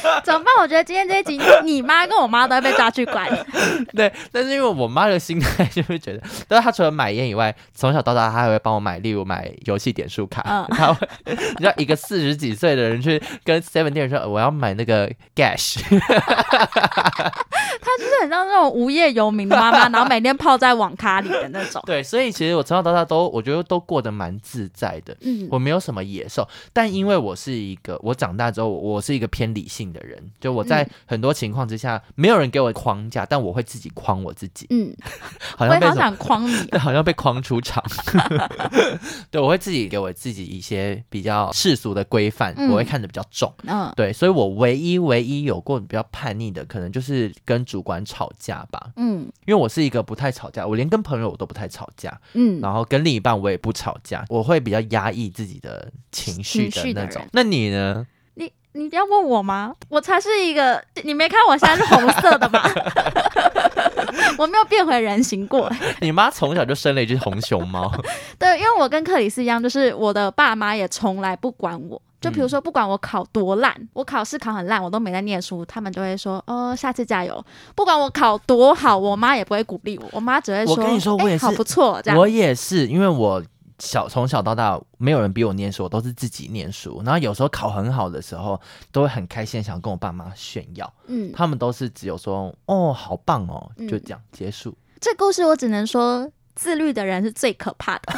Speaker 2: 怎么办？我觉得今天这一集，你妈跟我妈都要被抓去关。
Speaker 1: 对，但是因为我妈的心态就会觉得，但是她除了买烟以外，从小到大她还会帮我买，例如买游戏点数卡。嗯，她会，你知道一个四十几岁的人去跟 Seven 店员说我要买那个 Gash，
Speaker 2: 她就是很像那种无业游民的妈妈，然后每天泡在网咖里的那种。
Speaker 1: 对，所以其实我从小到大都我觉得都过得蛮自在的。嗯，我没有什么野兽，但因为我是一个，我长大之后我是一个偏。理性的人，就我在很多情况之下，嗯、没有人给我框架，但我会自己框我自己。嗯，
Speaker 2: 好像被好想框你，
Speaker 1: 对，好像被框出场。对，我会自己给我自己一些比较世俗的规范，嗯、我会看得比较重。嗯，对，所以我唯一唯一有过比较叛逆的，可能就是跟主管吵架吧。嗯，因为我是一个不太吵架，我连跟朋友我都不太吵架。嗯，然后跟另一半我也不吵架，我会比较压抑自己的情绪的那种。那你呢？
Speaker 2: 你要问我吗？我才是一个，你没看我现在是红色的吗？我没有变回人形过。
Speaker 1: 你妈从小就生了一只红熊猫。
Speaker 2: 对，因为我跟克里斯一样，就是我的爸妈也从来不管我。就比如说，不管我考多烂，嗯、我考试考很烂，我都没在念书，他们就会说：“哦，下次加油。”不管我考多好，我妈也不会鼓励我，我妈只会说：“我跟你说，我也是，欸、好不错。”这样。
Speaker 1: 我也是，因为我。小从小到大，没有人逼我念书，我都是自己念书。然后有时候考很好的时候，都会很开心，想跟我爸妈炫耀。嗯，他们都是只有说：“哦，好棒哦！”就这样、嗯、结束。
Speaker 2: 这故事我只能说。自律的人是最可怕的，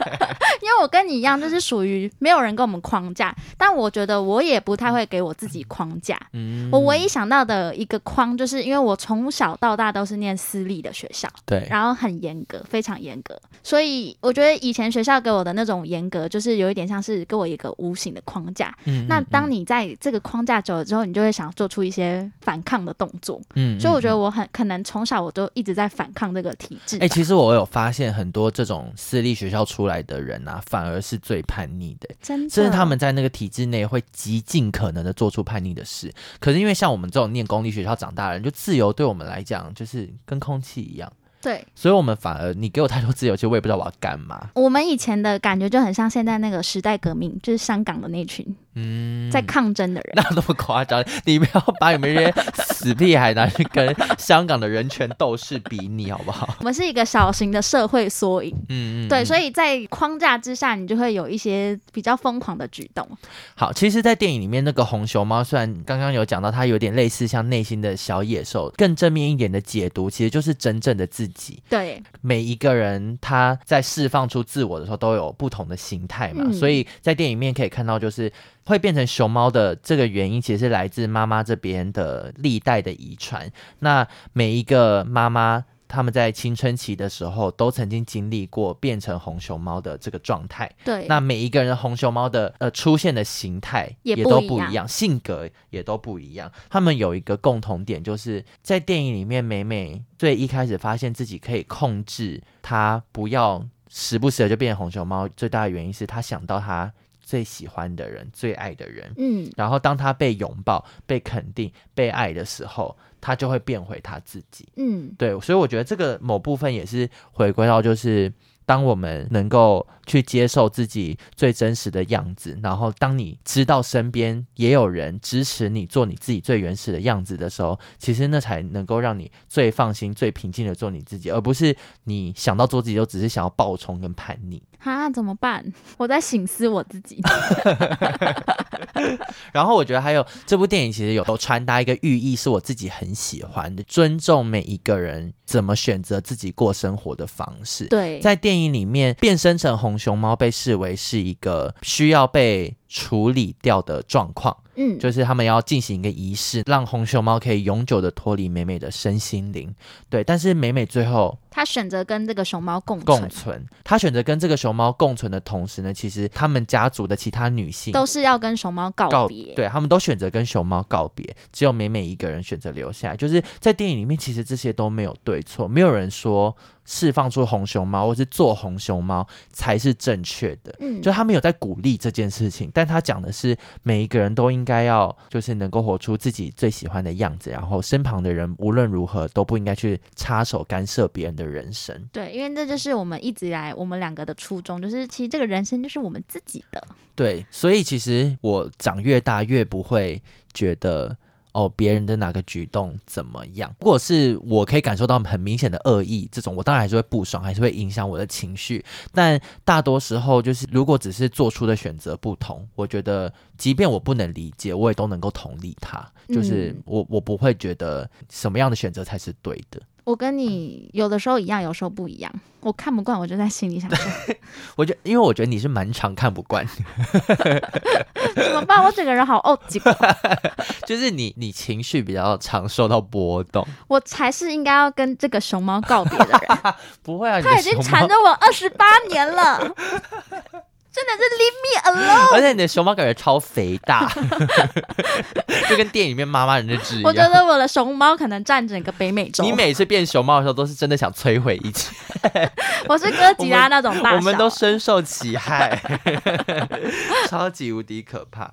Speaker 2: 因为我跟你一样，就是属于没有人跟我们框架，但我觉得我也不太会给我自己框架。嗯，我唯一想到的一个框，就是因为我从小到大都是念私立的学校，对，然后很严格，非常严格，所以我觉得以前学校给我的那种严格，就是有一点像是给我一个无形的框架。嗯，那当你在这个框架久了之后，你就会想做出一些反抗的动作。嗯，所以我觉得我很可能从小我就一直在反抗这个体制。
Speaker 1: 哎、欸，其实我有发。发现很多这种私立学校出来的人啊，反而是最叛逆的，真的，甚至他们在那个体制内会极尽可能的做出叛逆的事。可是因为像我们这种念公立学校长大的人，就自由对我们来讲就是跟空气一样。
Speaker 2: 对，
Speaker 1: 所以我们反而你给我太多自由，其实我也不知道我要干嘛。
Speaker 2: 我们以前的感觉就很像现在那个时代革命，就是香港的那群。嗯，在抗争的人，
Speaker 1: 那那么夸张？你不要把你们这些死屁孩拿去跟香港的人权斗士比拟，好不好？
Speaker 2: 我们是一个小型的社会缩影，嗯，嗯，对，所以在框架之下，你就会有一些比较疯狂的举动。
Speaker 1: 好，其实，在电影里面，那个红熊猫虽然刚刚有讲到，它有点类似像内心的小野兽，更正面一点的解读，其实就是真正的自己。
Speaker 2: 对，
Speaker 1: 每一个人他在释放出自我的时候，都有不同的形态嘛，嗯、所以在电影里面可以看到，就是。会变成熊猫的这个原因，其实是来自妈妈这边的历代的遗传。那每一个妈妈，他们在青春期的时候，都曾经经历过变成红熊猫的这个状态。对，那每一个人红熊猫的呃出现的形态也都不一样，性格也都不一样。他们有一个共同点，就是在电影里面，美美最一开始发现自己可以控制她，不要时不时的就变成红熊猫。最大的原因是她想到她。最喜欢的人，最爱的人，嗯，然后当他被拥抱、被肯定、被爱的时候，他就会变回他自己，嗯，对，所以我觉得这个某部分也是回归到就是。当我们能够去接受自己最真实的样子，然后当你知道身边也有人支持你做你自己最原始的样子的时候，其实那才能够让你最放心、最平静的做你自己，而不是你想到做自己就只是想要暴冲跟叛逆。
Speaker 2: 哈，怎么办？我在省思我自己。
Speaker 1: 然后我觉得还有这部电影其实有传达一个寓意，是我自己很喜欢的，尊重每一个人怎么选择自己过生活的方式。
Speaker 2: 对，
Speaker 1: 在电影里面变身成红熊猫被视为是一个需要被处理掉的状况。嗯，就是他们要进行一个仪式，让红熊猫可以永久的脱离美美的身心灵。对，但是美美最后
Speaker 2: 她选择跟这个熊猫共
Speaker 1: 共存。她选择跟这个熊猫共存的同时呢，其实他们家族的其他女性
Speaker 2: 都是要跟熊猫告别。
Speaker 1: 对，他们都选择跟熊猫告别，只有美美一个人选择留下来。就是在电影里面，其实这些都没有对错，没有人说。释放出红熊猫，或是做红熊猫才是正确的。嗯，就他没有在鼓励这件事情，但他讲的是每一个人都应该要，就是能够活出自己最喜欢的样子，然后身旁的人无论如何都不应该去插手干涉别人的人生。
Speaker 2: 对，因为这就是我们一直以来我们两个的初衷，就是其实这个人生就是我们自己的。
Speaker 1: 对，所以其实我长越大越不会觉得。哦，别人的哪个举动怎么样？如果是我可以感受到很明显的恶意，这种我当然还是会不爽，还是会影响我的情绪。但大多时候，就是如果只是做出的选择不同，我觉得即便我不能理解，我也都能够同理他。就是我我不会觉得什么样的选择才是对的。
Speaker 2: 我跟你有的时候一样，有时候不一样。我看不惯，我就在心里想说，
Speaker 1: 我觉得，因为我觉得你是蛮常看不惯，
Speaker 2: 怎么办？我整个人好哦，几个，
Speaker 1: 就是你，你情绪比较常受到波动。
Speaker 2: 我才是应该要跟这个熊猫告别的人。
Speaker 1: 不会啊，
Speaker 2: 他已经缠着我二十八年了。真的是 leave me alone，
Speaker 1: 而且你的熊猫感觉超肥大，就跟电影里面妈妈人的质一样。
Speaker 2: 我觉得我的熊猫可能占整个北美洲。
Speaker 1: 你每次变熊猫的时候，都是真的想摧毁一切。
Speaker 2: 我是哥吉拉那种大小，
Speaker 1: 我们都深受其害，超级无敌可怕。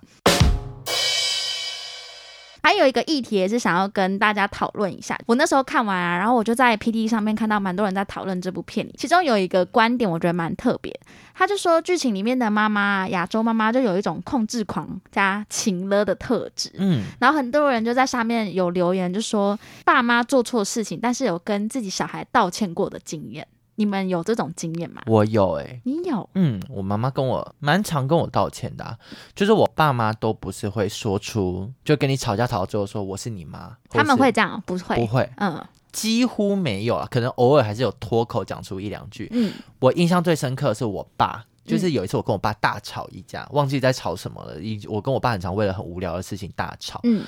Speaker 2: 还有一个议题也是想要跟大家讨论一下。我那时候看完啊，然后我就在 PTT 上面看到蛮多人在讨论这部片里，其中有一个观点我觉得蛮特别，他就说剧情里面的妈妈，亚洲妈妈就有一种控制狂加情勒的特质。嗯，然后很多人就在下面有留言，就说爸妈做错事情，但是有跟自己小孩道歉过的经验。你们有这种经验吗？
Speaker 1: 我有哎、欸，
Speaker 2: 你有？
Speaker 1: 嗯，我妈妈跟我蛮常跟我道歉的、啊，就是我爸妈都不是会说出，就跟你吵架吵到最后说我是你妈，
Speaker 2: 他们会这样？不会，
Speaker 1: 不会，嗯，几乎没有啊，可能偶尔还是有脱口讲出一两句。嗯，我印象最深刻的是我爸，就是有一次我跟我爸大吵一架，忘记在吵什么了，一我跟我爸很常为了很无聊的事情大吵，嗯，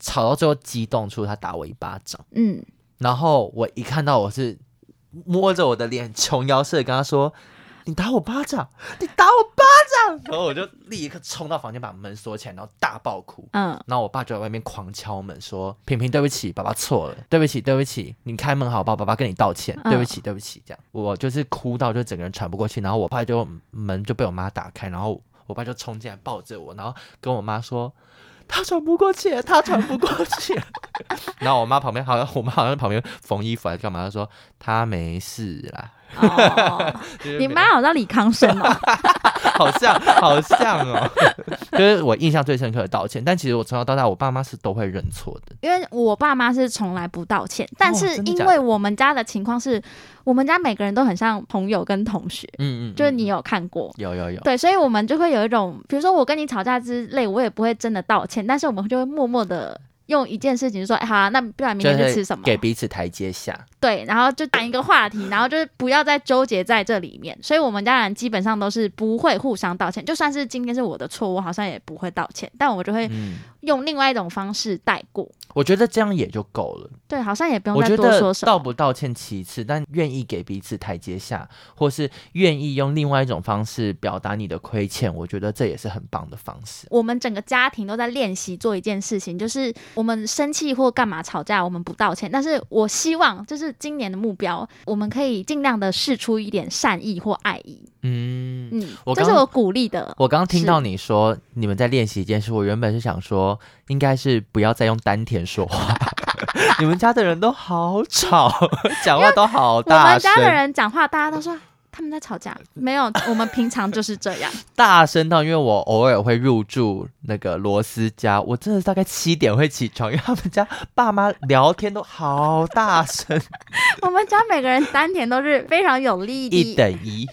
Speaker 1: 吵到最后激动出他打我一巴掌，嗯，然后我一看到我是。摸着我的脸，琼瑶式的跟他说：“你打我巴掌，你打我巴掌。”然后我就立刻冲到房间，把门锁起来，然后大爆哭。嗯，然后我爸就在外面狂敲门，说：“平平，对不起，爸爸错了，对不起，对不起，你开门好不好？爸爸跟你道歉，对不起，对不起。”这样，我就是哭到就整个人喘不过气，然后我爸就门就被我妈打开，然后我爸就冲进来抱着我，然后跟我妈说。他喘不过气，他喘不过气。然后我妈旁边好像，我妈好像旁边缝衣服还是干嘛？她说她没事啦。
Speaker 2: 哦，你妈好像李康生哦，
Speaker 1: 好像好像哦，就是我印象最深刻的道歉。但其实我从小到大，我爸妈是都会认错的。
Speaker 2: 因为我爸妈是从来不道歉，但是因为我们家的情况是，我们家每个人都很像朋友跟同学，嗯嗯，就是你有看过，
Speaker 1: 有有有，
Speaker 2: 对，所以我们就会有一种，比如说我跟你吵架之类，我也不会真的道歉，但是我们就会默默的。用一件事情说，哎，好啊，那不然明天去吃什么？
Speaker 1: 给彼此台阶下。
Speaker 2: 对，然后就谈一个话题，然后就是不要再纠结在这里面。所以我们家人基本上都是不会互相道歉，就算是今天是我的错，我好像也不会道歉，但我就会用另外一种方式带过。嗯。
Speaker 1: 我觉得这样也就够了。
Speaker 2: 对，好像也不用再多说什么。
Speaker 1: 道不道歉其次，但愿意给彼此台阶下，或是愿意用另外一种方式表达你的亏欠，我觉得这也是很棒的方式。
Speaker 2: 我们整个家庭都在练习做一件事情，就是我们生气或干嘛吵架，我们不道歉。但是我希望，就是今年的目标，我们可以尽量的试出一点善意或爱意。嗯嗯，这是我鼓励的。
Speaker 1: 我刚刚听到你说你们在练习一件事，我原本是想说，应该是不要再用丹田说话。你们家的人都好吵，讲话都好大声。我们
Speaker 2: 家的人讲话，大家都说。他们在吵架？没有，我们平常就是这样，
Speaker 1: 大声到，因为我偶尔会入住那个罗斯家，我真的大概七点会起床，因为他们家爸妈聊天都好大声。
Speaker 2: 我们家每个人丹田都是非常有力的，
Speaker 1: 一等一。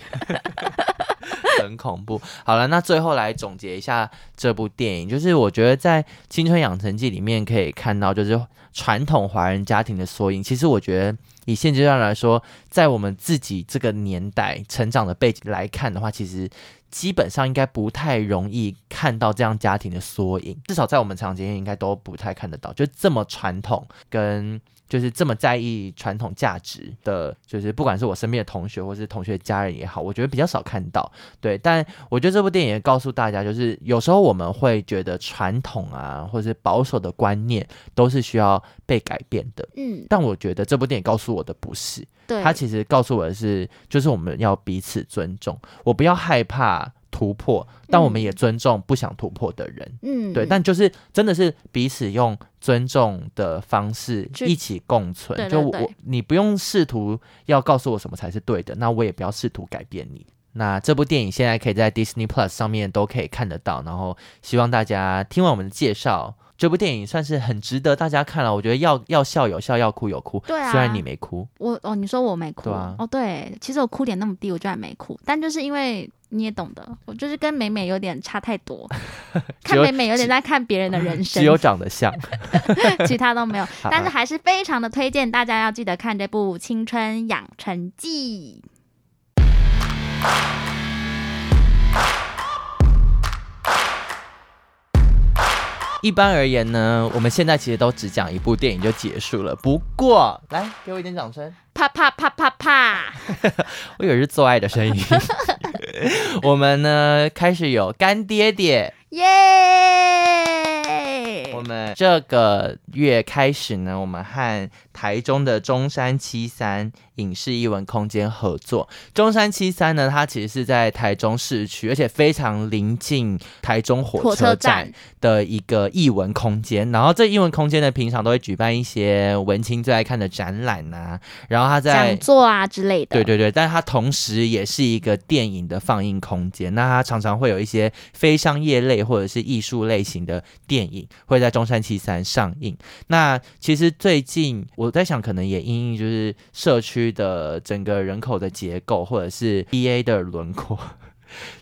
Speaker 1: 很恐怖。好了，那最后来总结一下这部电影，就是我觉得在《青春养成记》里面可以看到，就是传统华人家庭的缩影。其实我觉得以现阶段来说，在我们自己这个年代成长的背景来看的话，其实基本上应该不太容易看到这样家庭的缩影，至少在我们长期应该都不太看得到，就这么传统跟。就是这么在意传统价值的，就是不管是我身边的同学或是同学家人也好，我觉得比较少看到。对，但我觉得这部电影也告诉大家，就是有时候我们会觉得传统啊，或是保守的观念都是需要被改变的。嗯，但我觉得这部电影告诉我的不是，对，它其实告诉我的是，就是我们要彼此尊重，我不要害怕。突破，但我们也尊重不想突破的人。嗯，对，但就是真的是彼此用尊重的方式一起共存。就我，你不用试图要告诉我什么才是对的，那我也不要试图改变你。那这部电影现在可以在 Disney Plus 上面都可以看得到。然后希望大家听完我们的介绍，这部电影算是很值得大家看了。我觉得要要笑有笑，要哭有哭。对啊，虽然你没哭，
Speaker 2: 我哦，你说我没哭。
Speaker 1: 对啊，
Speaker 2: 哦对，其实我哭点那么低，我居然没哭。但就是因为。你也懂得，我就是跟美美有点差太多，看美美有点在看别人的人生，
Speaker 1: 只有长得像，
Speaker 2: 其他都没有，但是还是非常的推荐大家要记得看这部《青春养成记》。
Speaker 1: 一般而言呢，我们现在其实都只讲一部电影就结束了。不过，来给我一点掌声，
Speaker 2: 啪啪啪啪啪，
Speaker 1: 我以为是做爱的声音。我们呢，开始有干爹爹，耶、yeah!！我们这个月开始呢，我们和台中的中山七三影视艺文空间合作。中山七三呢，它其实是在台中市区，而且非常临近台中火车站的一个艺文空间。然后这艺文空间呢，平常都会举办一些文青最爱看的展览啊，然后它在
Speaker 2: 讲座啊之类的。
Speaker 1: 对对对，但是它同时也是一个电影的放映空间。那它常常会有一些非商业类或者是艺术类型的电影会在中山七三上映。那其实最近我在想，可能也因应就是社区。的整个人口的结构，或者是 BA 的轮廓，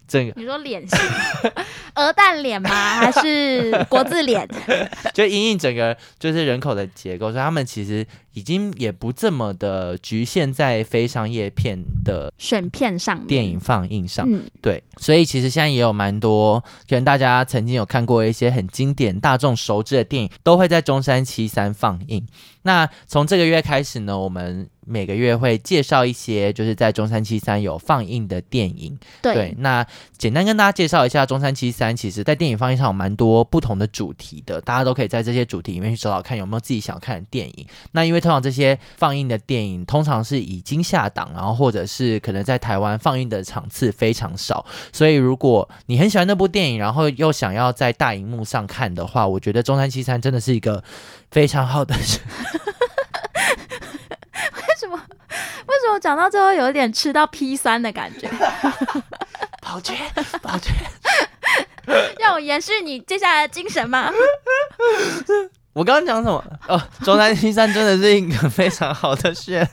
Speaker 1: 整个
Speaker 2: 你说脸是，鹅蛋脸吗？还是国字脸？
Speaker 1: 就因应整个就是人口的结构，所以他们其实。已经也不这么的局限在非商业片的
Speaker 2: 选片上，
Speaker 1: 电影放映上，嗯，对，所以其实现在也有蛮多，可能大家曾经有看过一些很经典、大众熟知的电影，都会在中山七三放映。那从这个月开始呢，我们每个月会介绍一些就是在中山七三有放映的电影。
Speaker 2: 对，
Speaker 1: 对，那简单跟大家介绍一下，中山七三其实在电影放映上有蛮多不同的主题的，大家都可以在这些主题里面去找找看有没有自己想看的电影。那因为通常这些放映的电影通常是已经下档，然后或者是可能在台湾放映的场次非常少，所以如果你很喜欢那部电影，然后又想要在大荧幕上看的话，我觉得中山七三真的是一个非常好的。为
Speaker 2: 什么？讲到最后有一点吃到 P 三的感觉？
Speaker 1: 宝娟，宝娟，
Speaker 2: 让我延续你接下来的精神吗？
Speaker 1: 我刚刚讲什么？哦，中山七三真的是一个非常好的选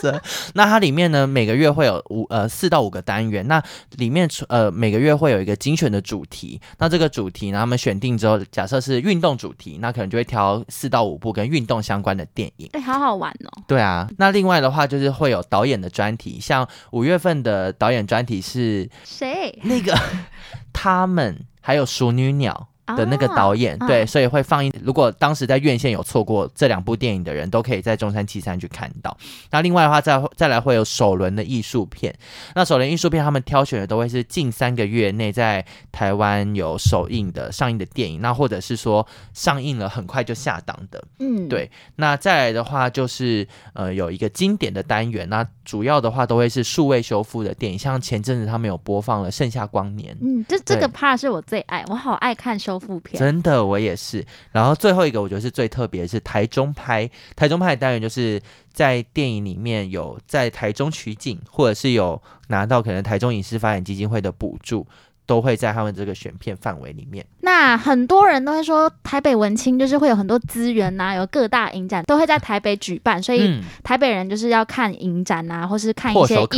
Speaker 1: 择。那它里面呢，每个月会有五呃四到五个单元。那里面呃每个月会有一个精选的主题。那这个主题呢，他们选定之后，假设是运动主题，那可能就会挑四到五部跟运动相关的电影。
Speaker 2: 哎、欸，好好玩哦。
Speaker 1: 对啊。那另外的话，就是会有导演的专题，像五月份的导演专题是
Speaker 2: 谁？
Speaker 1: 那个 他们还有熟女鸟。的那个导演、啊、对，所以会放映。如果当时在院线有错过这两部电影的人，都可以在中山七三去看到。那另外的话，再再来会有首轮的艺术片。那首轮艺术片，他们挑选的都会是近三个月内在台湾有首映的上映的电影，那或者是说上映了很快就下档的。嗯，对。那再来的话，就是呃有一个经典的单元，那主要的话都会是数位修复的电影，像前阵子他们有播放了《盛夏光年》。
Speaker 2: 嗯，这这个 part 是我最爱，我好爱看修复片。
Speaker 1: 真的，我也是。然后最后一个，我觉得是最特别的是台中拍。台中拍的单元就是在电影里面有在台中取景，或者是有拿到可能台中影视发展基金会的补助，都会在他们这个选片范围里面。
Speaker 2: 那很多人都会说，台北文青就是会有很多资源呐、啊，有各大影展都会在台北举办，所以台北人就是要看影展啊，或是看一些艺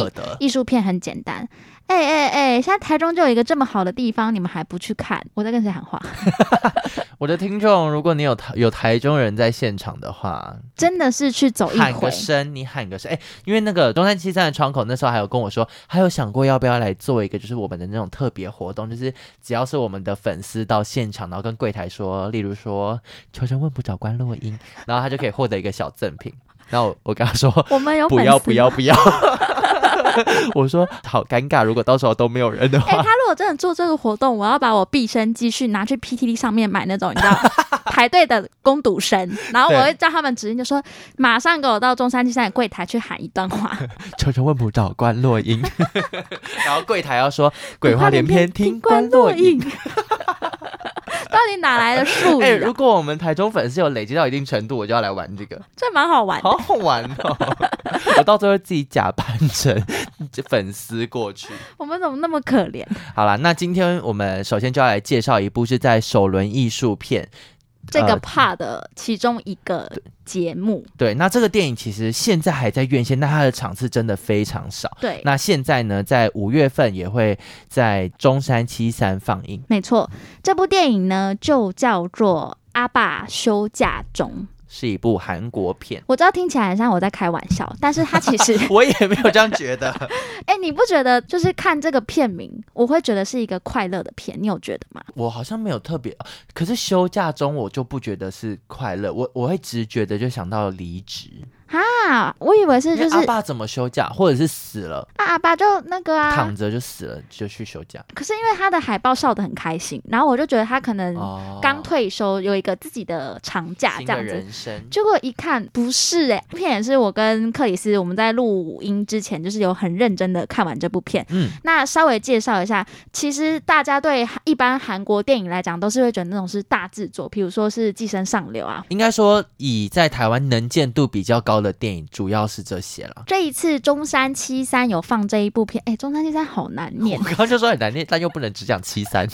Speaker 2: 艺术片很简单。哎哎哎，现在台中就有一个这么好的地方，你们还不去看？我在跟谁喊话？
Speaker 1: 我的听众，如果你有台有台中人在现场的话，
Speaker 2: 真的是去走一
Speaker 1: 喊个声，你喊个声，哎，因为那个中山七三的窗口那时候还有跟我说，还有想过要不要来做一个，就是我们的那种特别活动，就是只要是我们的粉丝到现场，然后跟柜台说，例如说求神问卜找关洛音，然后他就可以获得一个小赠品。然后我，我跟他说，
Speaker 2: 我们有
Speaker 1: 不要不要不要。我说好尴尬，如果到时候都没有人的话，
Speaker 2: 哎、欸，他如果真的做这个活动，我要把我毕生积蓄拿去 PTT 上面买那种你知道 排队的攻读生，然后我会叫他们指定，就说马上给我到中山七三的柜台去喊一段话，
Speaker 1: 求求问不找关落音，然后柜台要说鬼话连篇听关落音。
Speaker 2: 到底哪来的术语、啊？
Speaker 1: 哎、欸，如果我们台中粉丝有累积到一定程度，我就要来玩这个，
Speaker 2: 这蛮好玩，
Speaker 1: 好好玩哦！我到最后自己假扮成 粉丝过去。
Speaker 2: 我们怎么那么可怜？
Speaker 1: 好了，那今天我们首先就要来介绍一部是在首轮艺术片。
Speaker 2: 这个 part 的其中一个节目，
Speaker 1: 呃，对，那这个电影其实现在还在院线，但它的场次真的非常少。
Speaker 2: 对，
Speaker 1: 那现在呢，在五月份也会在中山七三放映。
Speaker 2: 没错，这部电影呢就叫做《阿爸休假中》。
Speaker 1: 是一部韩国片，
Speaker 2: 我知道听起来很像我在开玩笑，但是它其实
Speaker 1: 我也没有这样觉得。
Speaker 2: 哎、欸，你不觉得就是看这个片名，我会觉得是一个快乐的片？你有觉得吗？
Speaker 1: 我好像没有特别，可是休假中我就不觉得是快乐，我我会直觉的就想到离职。
Speaker 2: 啊，我以为是就是
Speaker 1: 阿爸怎么休假，或者是死了
Speaker 2: 啊？阿爸就那个啊，
Speaker 1: 躺着就死了，就去休假。
Speaker 2: 可是因为他的海报笑得很开心，然后我就觉得他可能刚退休，有一个自己的长假这样子。
Speaker 1: 人生。
Speaker 2: 结果一看不是哎、欸，片也是我跟克里斯我们在录音之前就是有很认真的看完这部片。嗯，那稍微介绍一下，其实大家对一般韩国电影来讲都是会觉得那种是大制作，比如说是《寄生上流》啊。
Speaker 1: 应该说以在台湾能见度比较高的电影主要是这些了。
Speaker 2: 这一次中山七三有放这一部片，哎，中山七三好难念。
Speaker 1: 我刚刚就说很难念，但又不能只讲七三。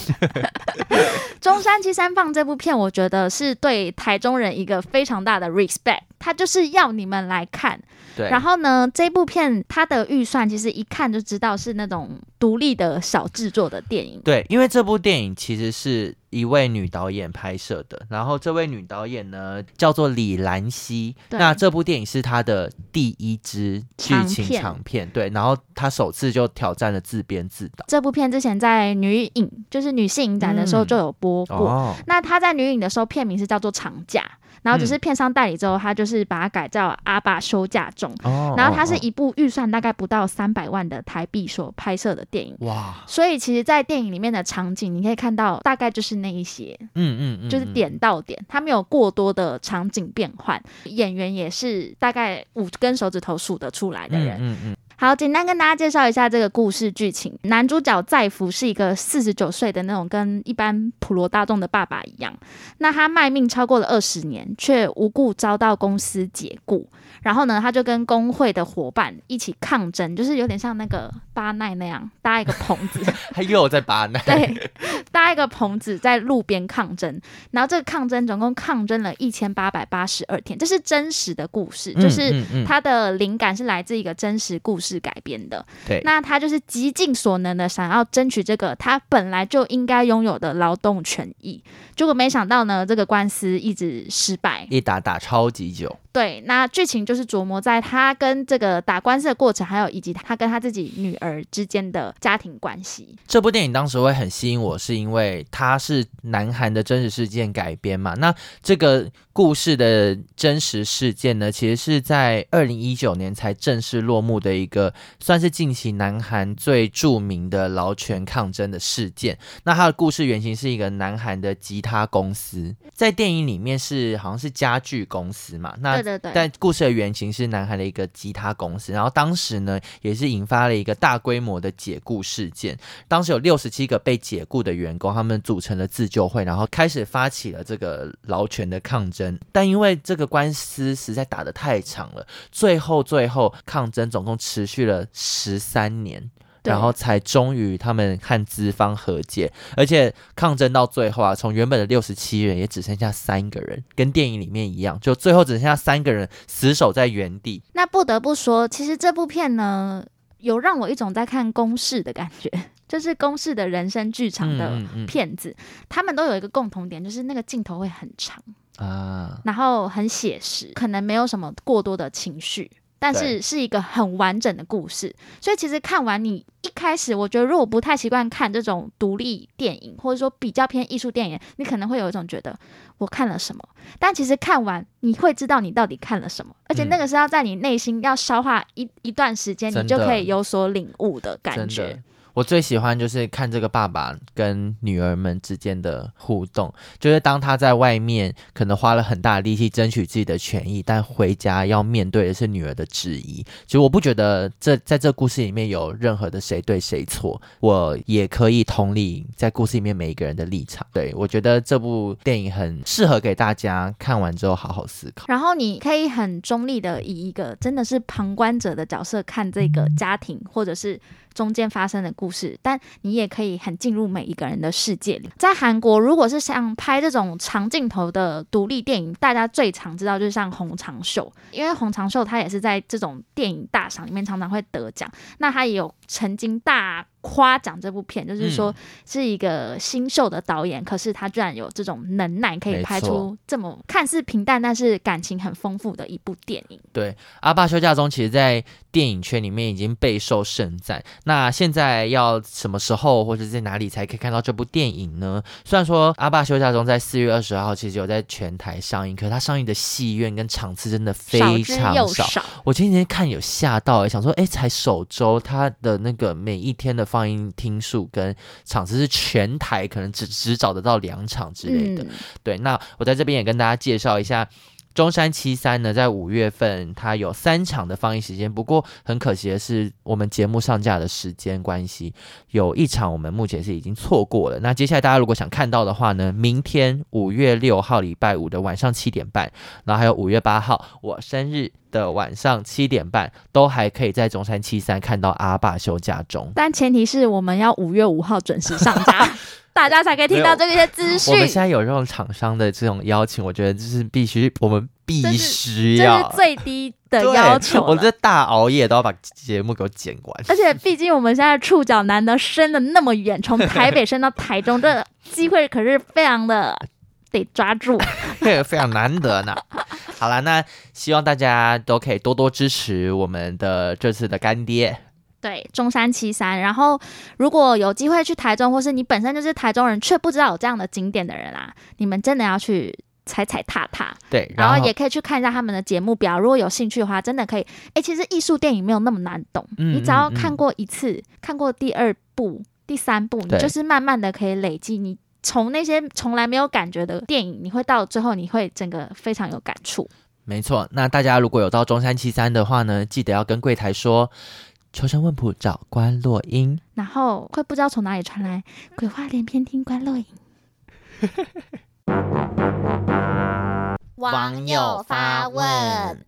Speaker 2: 中山七三放这部片，我觉得是对台中人一个非常大的 respect。他就是要你们来看。对。然后呢，这部片它的预算其实一看就知道是那种独立的小制作的电影。
Speaker 1: 对，因为这部电影其实是。一位女导演拍摄的，然后这位女导演呢叫做李兰熙。那这部电影是她的第一支剧情长片，对。然后她首次就挑战了自编自导。
Speaker 2: 这部片之前在女影，就是女性影展的时候就有播过。嗯哦、那她在女影的时候，片名是叫做《长假》。然后只是片商代理之后，他就是把它改叫《阿爸休假中》。哦。然后它是一部预算大概不到三百万的台币所拍摄的电影。哇。所以其实，在电影里面的场景，你可以看到大概就是那一些。嗯嗯嗯。就是点到点，它没有过多的场景变换，演员也是大概五根手指头数得出来的人。嗯嗯。好，简单跟大家介绍一下这个故事剧情。男主角在福是一个四十九岁的那种跟一般普罗大众的爸爸一样，那他卖命超过了二十年，却无故遭到公司解雇。然后呢，他就跟工会的伙伴一起抗争，就是有点像那个巴奈那样搭一个棚子。
Speaker 1: 他又在巴奈。
Speaker 2: 对，搭一个棚子在路边抗争。然后这个抗争总共抗争了一千八百八十二天，这是真实的故事，就是他的灵感是来自一个真实故事改编的。对，那他就是极尽所能的想要争取这个他本来就应该拥有的劳动权益。结果没想到呢，这个官司一直失败，
Speaker 1: 一打打超级久。
Speaker 2: 对，那剧情就是琢磨在他跟这个打官司的过程，还有以及他跟他自己女儿之间的家庭关系。
Speaker 1: 这部电影当时会很吸引我，是因为它是南韩的真实事件改编嘛。那这个故事的真实事件呢，其实是在二零一九年才正式落幕的一个，算是近期南韩最著名的劳权抗争的事件。那它的故事原型是一个南韩的吉他公司，在电影里面是好像是家具公司嘛。那
Speaker 2: 对对对，
Speaker 1: 但故事的原型是南韩的一个吉他公司，然后当时呢也是引发了一个大规模的解雇事件。当时有六十七个被解雇的员工，他们组成了自救会，然后开始发起了这个劳权的抗争。但因为这个官司实在打得太长了，最后最后抗争总共持续了十三年。然后才终于他们和资方和解，而且抗争到最后啊，从原本的六十七人也只剩下三个人，跟电影里面一样，就最后只剩下三个人死守在原地。
Speaker 2: 那不得不说，其实这部片呢，有让我一种在看公式的感觉，就是公式的人生剧场的片子，嗯嗯嗯，他们都有一个共同点，就是那个镜头会很长啊，然后很写实，可能没有什么过多的情绪。但是是一个很完整的故事，所以其实看完你一开始，我觉得如果不太习惯看这种独立电影，或者说比较偏艺术电影，你可能会有一种觉得我看了什么。但其实看完你会知道你到底看了什么，而且那个是要在你内心要消化一一段时间，你就可以有所领悟的感觉。
Speaker 1: 我最喜欢就是看这个爸爸跟女儿们之间的互动，就是当他在外面可能花了很大的力气争取自己的权益，但回家要面对的是女儿的质疑。其实我不觉得这在这故事里面有任何的谁对谁错，我也可以同理在故事里面每一个人的立场。对，我觉得这部电影很适合给大家看完之后好好思考。
Speaker 2: 然后你可以很中立的以一个真的是旁观者的角色看这个家庭，或者是。中间发生的故事，但你也可以很进入每一个人的世界里。在韩国，如果是像拍这种长镜头的独立电影，大家最常知道就是像洪长秀，因为洪长秀他也是在这种电影大赏里面常常会得奖，那他也有曾经大。夸奖这部片，就是说是一个新秀的导演，嗯、可是他居然有这种能耐，可以拍出这么看似平淡，但是感情很丰富的一部电影。
Speaker 1: 对，《阿爸休假中》其实，在电影圈里面已经备受盛赞。那现在要什么时候或者在哪里才可以看到这部电影呢？虽然说《阿爸休假中》在四月二十号其实有在全台上映，可是它上映的戏院跟场次真的非常少。少少我今天看有吓到，想说，哎，才首周，它的那个每一天的。放映厅数跟场次是全台可能只只找得到两场之类的，嗯、对。那我在这边也跟大家介绍一下，中山七三呢，在五月份它有三场的放映时间，不过很可惜的是，我们节目上架的时间关系，有一场我们目前是已经错过了。那接下来大家如果想看到的话呢，明天五月六号礼拜五的晚上七点半，然后还有五月八号我生日。的晚上七点半都还可以在中山七三看到阿爸休假中，
Speaker 2: 但前提是我们要五月五号准时上架，大家才可以听到这些资讯。
Speaker 1: 我们现在有这种厂商的这种邀请，我觉得就是必须，我们必须要，
Speaker 2: 这是最低的要求。
Speaker 1: 我这大熬夜都要把节目给我剪完，
Speaker 2: 而且毕竟我们现在触角难得伸的那么远，从台北伸到台中，这机会可是非常的。得抓住，
Speaker 1: 非常难得呢。好了，那希望大家都可以多多支持我们的这次的干爹，
Speaker 2: 对，中山七三。然后，如果有机会去台中，或是你本身就是台中人却不知道有这样的景点的人啊，你们真的要去踩踩踏踏。
Speaker 1: 对，
Speaker 2: 然后也可以去看一下他们的节目表。如果有兴趣的话，真的可以。哎，其实艺术电影没有那么难懂，嗯、你只要看过一次，嗯、看过第二部、第三部，你就是慢慢的可以累积你。从那些从来没有感觉的电影，你会到最后，你会整个非常有感触。
Speaker 1: 没错，那大家如果有到中山七三的话呢，记得要跟柜台说“求神问卜找关落音”，
Speaker 2: 然后会不知道从哪里传来“鬼话连篇听关落音”。网友发问。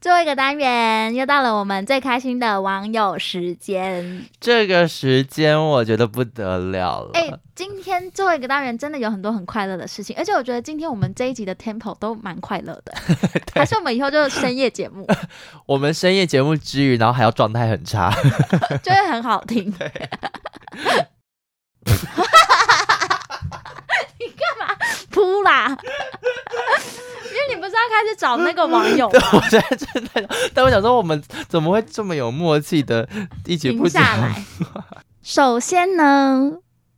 Speaker 2: 最后一个单元又到了我们最开心的网友时间，
Speaker 1: 这个时间我觉得不得了了。哎、欸，
Speaker 2: 今天最后一个单元真的有很多很快乐的事情，而且我觉得今天我们这一集的 tempo 都蛮快乐的，对还是我们以后就深夜节目？
Speaker 1: 我们深夜节目之余，然后还要状态很差，
Speaker 2: 就会很好听。对你干嘛扑啦？你不是要开始找那个网友 对？
Speaker 1: 我现在正在，但我想说，我们怎么会这么有默契的一起不下来？
Speaker 2: 首先呢，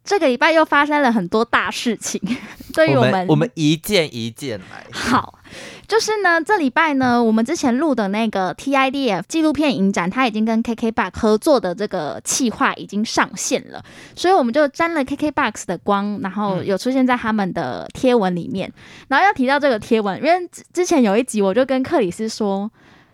Speaker 2: 这个礼拜又发生了很多大事情，对于，我们，我
Speaker 1: 们一件一件来。
Speaker 2: 好。就是呢，这礼拜呢，我们之前录的那个 TIDF 纪录片影展，它已经跟 KKBOX 合作的这个企划已经上线了，所以我们就沾了 KKBOX 的光，然后有出现在他们的贴文里面。然后要提到这个贴文，因为之前有一集我就跟克里斯说，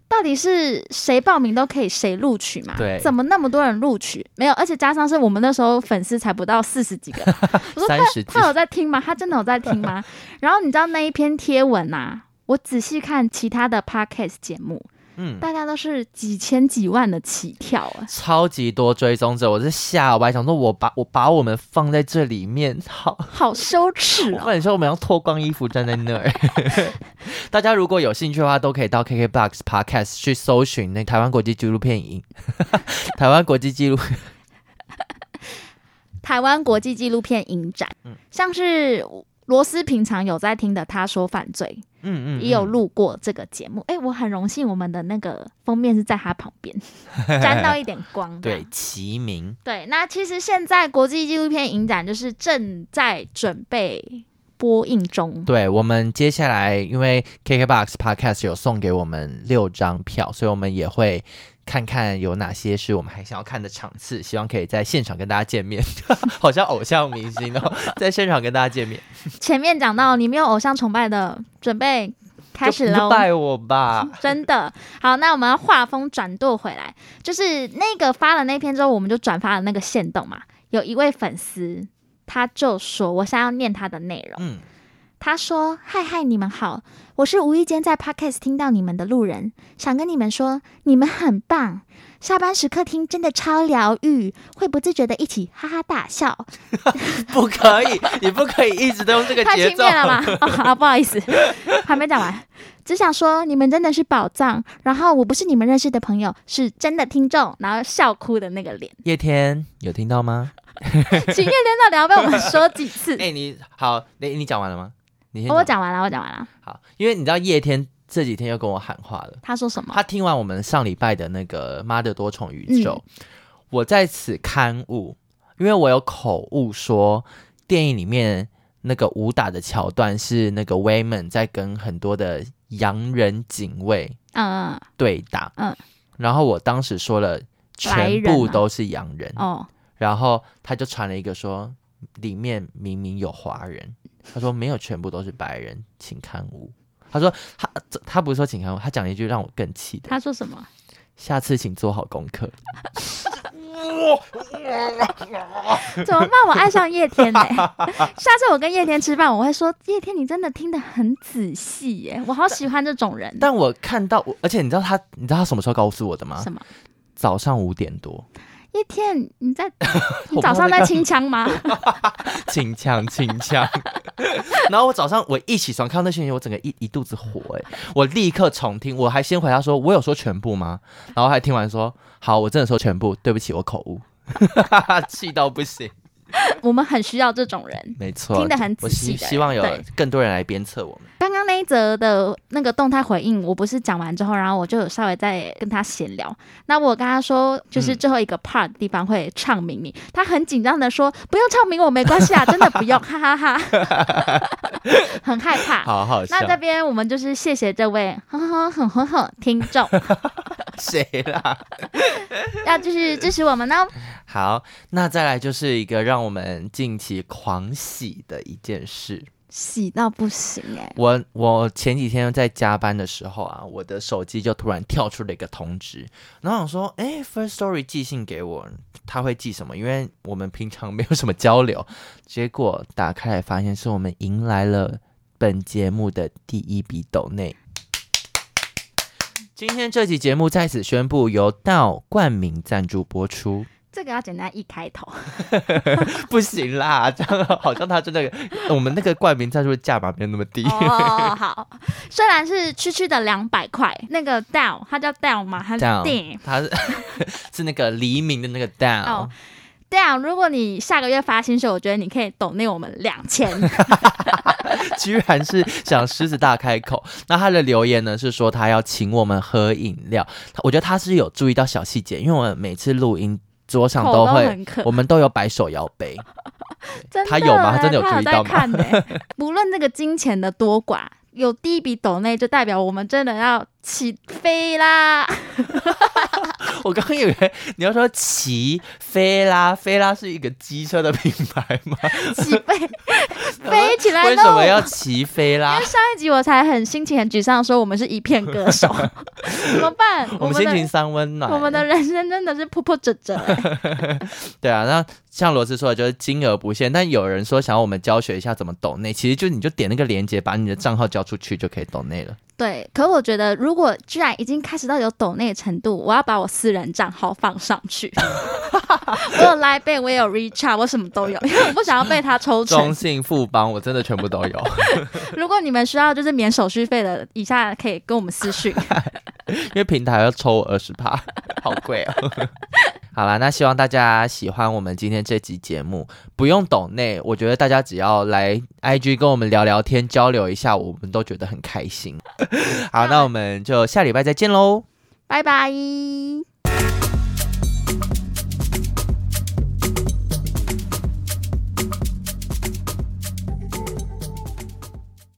Speaker 2: 到底是谁报名都可以谁录取嘛？
Speaker 1: 对，
Speaker 2: 怎么那么多人录取？没有，而且加上是我们那时候粉丝才不到四十几个。我说他他有在听吗？他真的有在听吗？然后你知道那一篇贴文啊？我仔细看其他的 podcast 节目，嗯，大家都是几千几万的起跳啊，
Speaker 1: 超级多追踪者，我是吓，我还想说我把我把我们放在这里面，好
Speaker 2: 好羞耻哦。
Speaker 1: 我跟你说，我们要脱光衣服站在那儿。大家如果有兴趣的话，都可以到 KKBOX Podcast 去搜寻那台湾国际纪录片影，台湾国际纪录。
Speaker 2: 台湾国际纪录片影展，嗯，像是罗斯平常有在听的，他说犯罪，嗯嗯，也有录过这个节目。哎、我很荣幸，我们的那个封面是在他旁边，沾到一点光，
Speaker 1: 对，齐名。
Speaker 2: 对，那其实现在国际纪录片影展就是正在准备播映中。
Speaker 1: 对，我们接下来因为 KKBOX Podcast 有送给我们六张票，所以我们也会。看看有哪些是我们还想要看的场次，希望可以在现场跟大家见面，好像偶像明星哦，在现场跟大家见面。
Speaker 2: 前面讲到你没有偶像崇拜的，准备开始喽，
Speaker 1: 拜我吧，
Speaker 2: 真的好。那我们要画风转舵回来，就是那个发了那篇之后，我们就转发了那个线动嘛。有一位粉丝他就说，我想要念他的内容，嗯。他说：“嗨嗨，你们好，我是无意间在 Podcast 听到你们的路人，想跟你们说，你们很棒，下班时刻听真的超疗愈，会不自觉的一起哈哈大笑。
Speaker 1: 不可以，你不可以一直都用这个节奏。太轻蔑了吗？
Speaker 2: 哦，好，不好意思，还没讲完，只想说你们真的是宝藏。然后我不是你们认识的朋友，是真的听众。然后笑哭的那个脸。
Speaker 1: 叶天有听到吗？
Speaker 2: 请叶天到底要被我们说几次？
Speaker 1: 哎、欸，你好，你你讲完了吗？”
Speaker 2: 哦、我讲完了，我讲完了。
Speaker 1: 好，因为你知道叶天这几天又跟我喊话了。
Speaker 2: 他说什么？
Speaker 1: 他听完我们上礼拜的那个《妈的多重宇宙》嗯，我在此刊误，因为我有口误说电影里面那个武打的桥段是那个 Wayman 在跟很多的洋人警卫嗯对打嗯，然后我当时说了全部都是洋人，人哦，然后他就传了一个说里面明明有华人。他说没有，全部都是白人，请看屋。他说他他不是说请看屋，他讲了一句让我更气的。
Speaker 2: 他说什么？
Speaker 1: 下次请做好功课。
Speaker 2: 怎么办？我爱上叶天呢、欸。下次我跟叶天吃饭，我会说叶天，你真的听得很仔细耶，我好喜欢这种人。
Speaker 1: 但，但我看到，而且你知道他，你知道他什么时候告诉我的吗？
Speaker 2: 什么？
Speaker 1: 早上五点多。
Speaker 2: 叶天，你在 你早上在清腔吗？
Speaker 1: 清腔，清枪。然后我早上我一起床看到那些人，我整个一一肚子火哎！我立刻重听，我还先回他说：“我有说全部吗？”然后还听完说：“好，我真的说全部，对不起，我口误。” 气到不行。
Speaker 2: 我们很需要这种人，
Speaker 1: 没错，
Speaker 2: 听得很仔细。
Speaker 1: 希希望有更多人来鞭策我们。
Speaker 2: 刚刚那一则的那个动态回应，我不是讲完之后，然后我就有稍微再跟他闲聊。那我跟他说，就是最后一个 part 的地方会唱名你，嗯、他很紧张的说：“不用唱名我没关系啊，真的不用，哈哈哈，哈，很害怕。”
Speaker 1: 好好笑。
Speaker 2: 那这边我们就是谢谢这位呵呵呵呵呵听众。
Speaker 1: 谁啦？
Speaker 2: 要继续支持我们呢？
Speaker 1: 好，那再来就是一个让我们近期狂喜的一件事，
Speaker 2: 喜到不行哎、欸！
Speaker 1: 我我前几天在加班的时候啊，我的手机就突然跳出了一个通知，然后我说：“哎，First Story 寄信给我，他会寄什么？因为我们平常没有什么交流。”结果打开来发现是我们迎来了本节目的第一笔抖内。今天这期节目在此宣布由 Down 冠名赞助播出。
Speaker 2: 这个要简单一开头，
Speaker 1: 不行啦，这样好像他真的，我们那个冠名赞助的价码没有那么低。
Speaker 2: 哦，好，虽然是区区的两百块，那个 down，它叫 down 吗？它是 down，
Speaker 1: 它是 是那个黎明的那个 down。哦
Speaker 2: ，down，如果你下个月发薪水，我觉得你可以抖内我们两千。
Speaker 1: 居然是想狮子大开口，那他的留言呢是说他要请我们喝饮料，我觉得他是有注意到小细节，因为我们每次录音。桌上都会，都我们都有摆手摇杯。他有吗？他真的有注意到吗？
Speaker 2: 不论这个金钱的多寡，有第一笔抖内，就代表我们真的要起飞啦！
Speaker 1: 我刚刚以为你要说起飞啦，飞啦是一个机车的品牌吗？
Speaker 2: 起飞，飞起来！
Speaker 1: 为什么要起飞啦？
Speaker 2: 因为上一集我才很心情很沮丧，说我们是一片歌手，怎么办？
Speaker 1: 我们心情三温暖，
Speaker 2: 我们的人生真的是破破折折。
Speaker 1: 对啊，那像罗斯说的，就是金额不限，但有人说想要我们教学一下怎么抖内，其实就你就点那个链接，把你的账号交出去就可以抖内了。
Speaker 2: 对，可我觉得如果居然已经开始到有抖内程度，我要把我私人账号放上去。我有 Line Bank，我也有 WeChat，我什么都有，因 为我不想要被他抽成。
Speaker 1: 中信、富邦，我真的全部都有。
Speaker 2: 如果你们需要就是免手续费的，以下可以跟我们私讯。
Speaker 1: 因为平台要抽我二十趴，好贵哦。好啦，那希望大家喜欢我们今天这集节目，不用懂内，我觉得大家只要来 IG 跟我们聊聊天、交流一下，我们都觉得很开心。好，那我们就下礼拜再见喽，
Speaker 2: 拜拜。